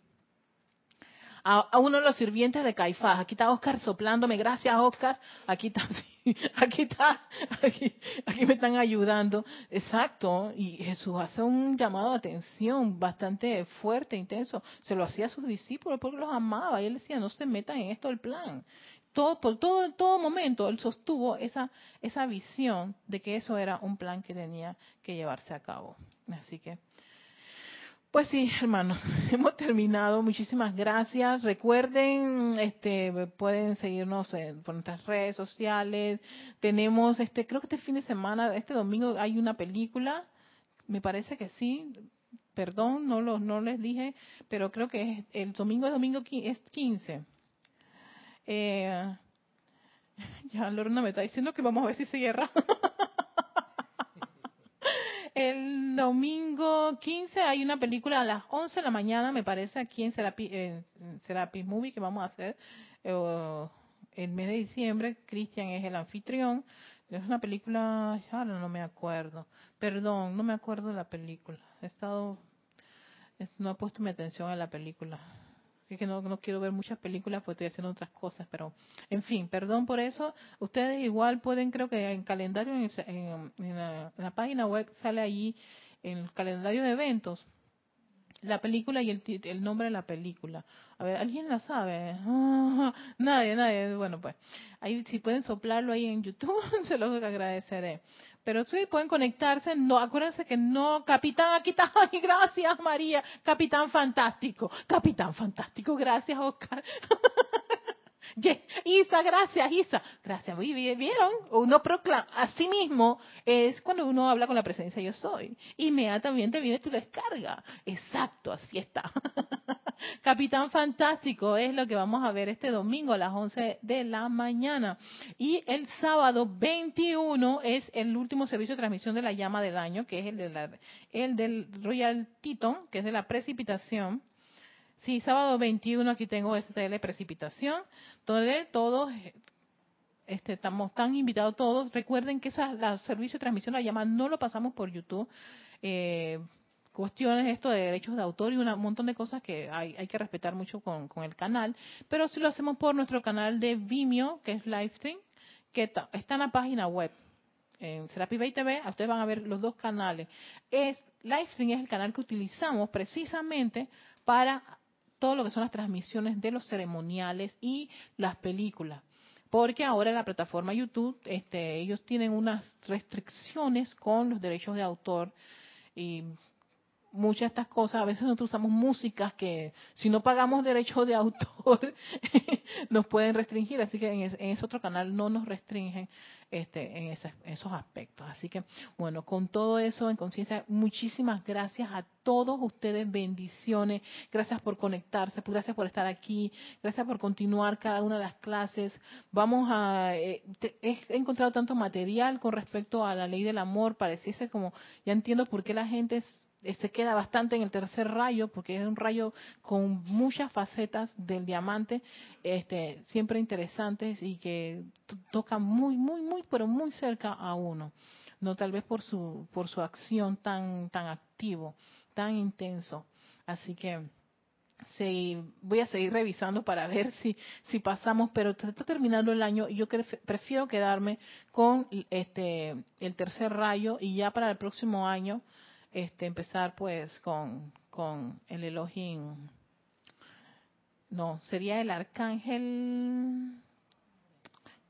A, uno de los sirvientes de Caifás, aquí está Oscar soplándome, gracias Oscar, aquí está, aquí está, aquí, aquí me están ayudando. Exacto, y Jesús hace un llamado de atención bastante fuerte, intenso. Se lo hacía a sus discípulos porque los amaba. Y él decía, no se metan en esto el plan todo, por todo, todo momento él sostuvo esa, esa visión de que eso era un plan que tenía que llevarse a cabo. Así que, pues sí, hermanos, hemos terminado. Muchísimas gracias. Recuerden, este, pueden seguirnos en, por nuestras redes sociales. Tenemos, este, creo que este fin de semana, este domingo hay una película. Me parece que sí. Perdón, no no les dije, pero creo que es, el domingo es domingo es 15 eh, ya Lorna me está diciendo que vamos a ver si se cierra. El domingo 15 hay una película a las 11 de la mañana, me parece, aquí en Serapis, Movie que vamos a hacer eh, el mes de diciembre. Cristian es el anfitrión. Es una película, ahora no me acuerdo. Perdón, no me acuerdo de la película. He estado, no he puesto mi atención a la película es que no, quiero ver muchas películas porque estoy haciendo otras cosas, pero en fin, perdón por eso. Ustedes igual pueden, creo que en calendario, en, la, página web sale en el calendario de eventos, la película y el, el nombre de la película. A ver, ¿alguien la sabe? nadie, nadie. Bueno, pues ahí si pueden soplarlo ahí en YouTube, se los agradeceré. Pero sí pueden conectarse, no, acuérdense que no, capitán, aquí está, ay, gracias María, capitán fantástico, capitán fantástico, gracias Oscar. Isa, gracias, Isa. Gracias. ¿Vieron? Uno proclama. Así mismo es cuando uno habla con la presencia yo soy. Inmediatamente viene tu descarga. Exacto, así está. Capitán Fantástico es lo que vamos a ver este domingo a las 11 de la mañana. Y el sábado 21 es el último servicio de transmisión de la llama del año, que es el, de el del Royal Titon, que es de la precipitación. Sí, sábado 21 aquí tengo STL Precipitación, donde todos este, estamos tan invitados todos. Recuerden que esa, la servicio de transmisión, la llama, no lo pasamos por YouTube. Eh, cuestiones esto de derechos de autor y un montón de cosas que hay, que respetar mucho con, con, el canal, pero si lo hacemos por nuestro canal de Vimeo, que es Livestream, que está, está en la página web, en Serapi Bay TV, ustedes van a ver los dos canales. Es, Livestream es el canal que utilizamos precisamente para todo lo que son las transmisiones de los ceremoniales y las películas. Porque ahora en la plataforma YouTube, este, ellos tienen unas restricciones con los derechos de autor y muchas de estas cosas, a veces nosotros usamos músicas que si no pagamos derechos de autor nos pueden restringir, así que en, ese otro canal no nos restringen este, en, esos aspectos. Así que, bueno, con todo eso en conciencia, muchísimas gracias a todos ustedes, bendiciones, gracias por conectarse, gracias por estar aquí, gracias por continuar cada una de las clases. Vamos a, eh, he encontrado tanto material con respecto a la ley del amor, pareciese como, ya entiendo por qué la gente se queda bastante en el tercer rayo, porque es un rayo con muchas facetas del diamante, este, siempre interesantes y que tocan muy, muy, muy, pero muy cerca a uno. No tal vez por su, por su acción tan, tan activo, tan intenso. Así que sí, voy a seguir revisando para ver si, si pasamos, pero está terminando el año y yo prefiero quedarme con este, el tercer rayo y ya para el próximo año este, empezar pues con, con el Elohim. No, sería el arcángel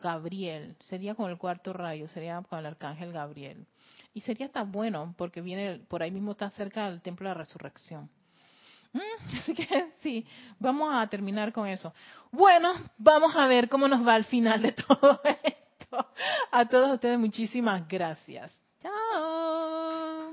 Gabriel, sería con el cuarto rayo, sería con el arcángel Gabriel. Y sería tan bueno porque viene por ahí mismo está cerca del templo de la resurrección. Mm, así que sí, vamos a terminar con eso. Bueno, vamos a ver cómo nos va al final de todo esto. A todos ustedes muchísimas gracias. Chao.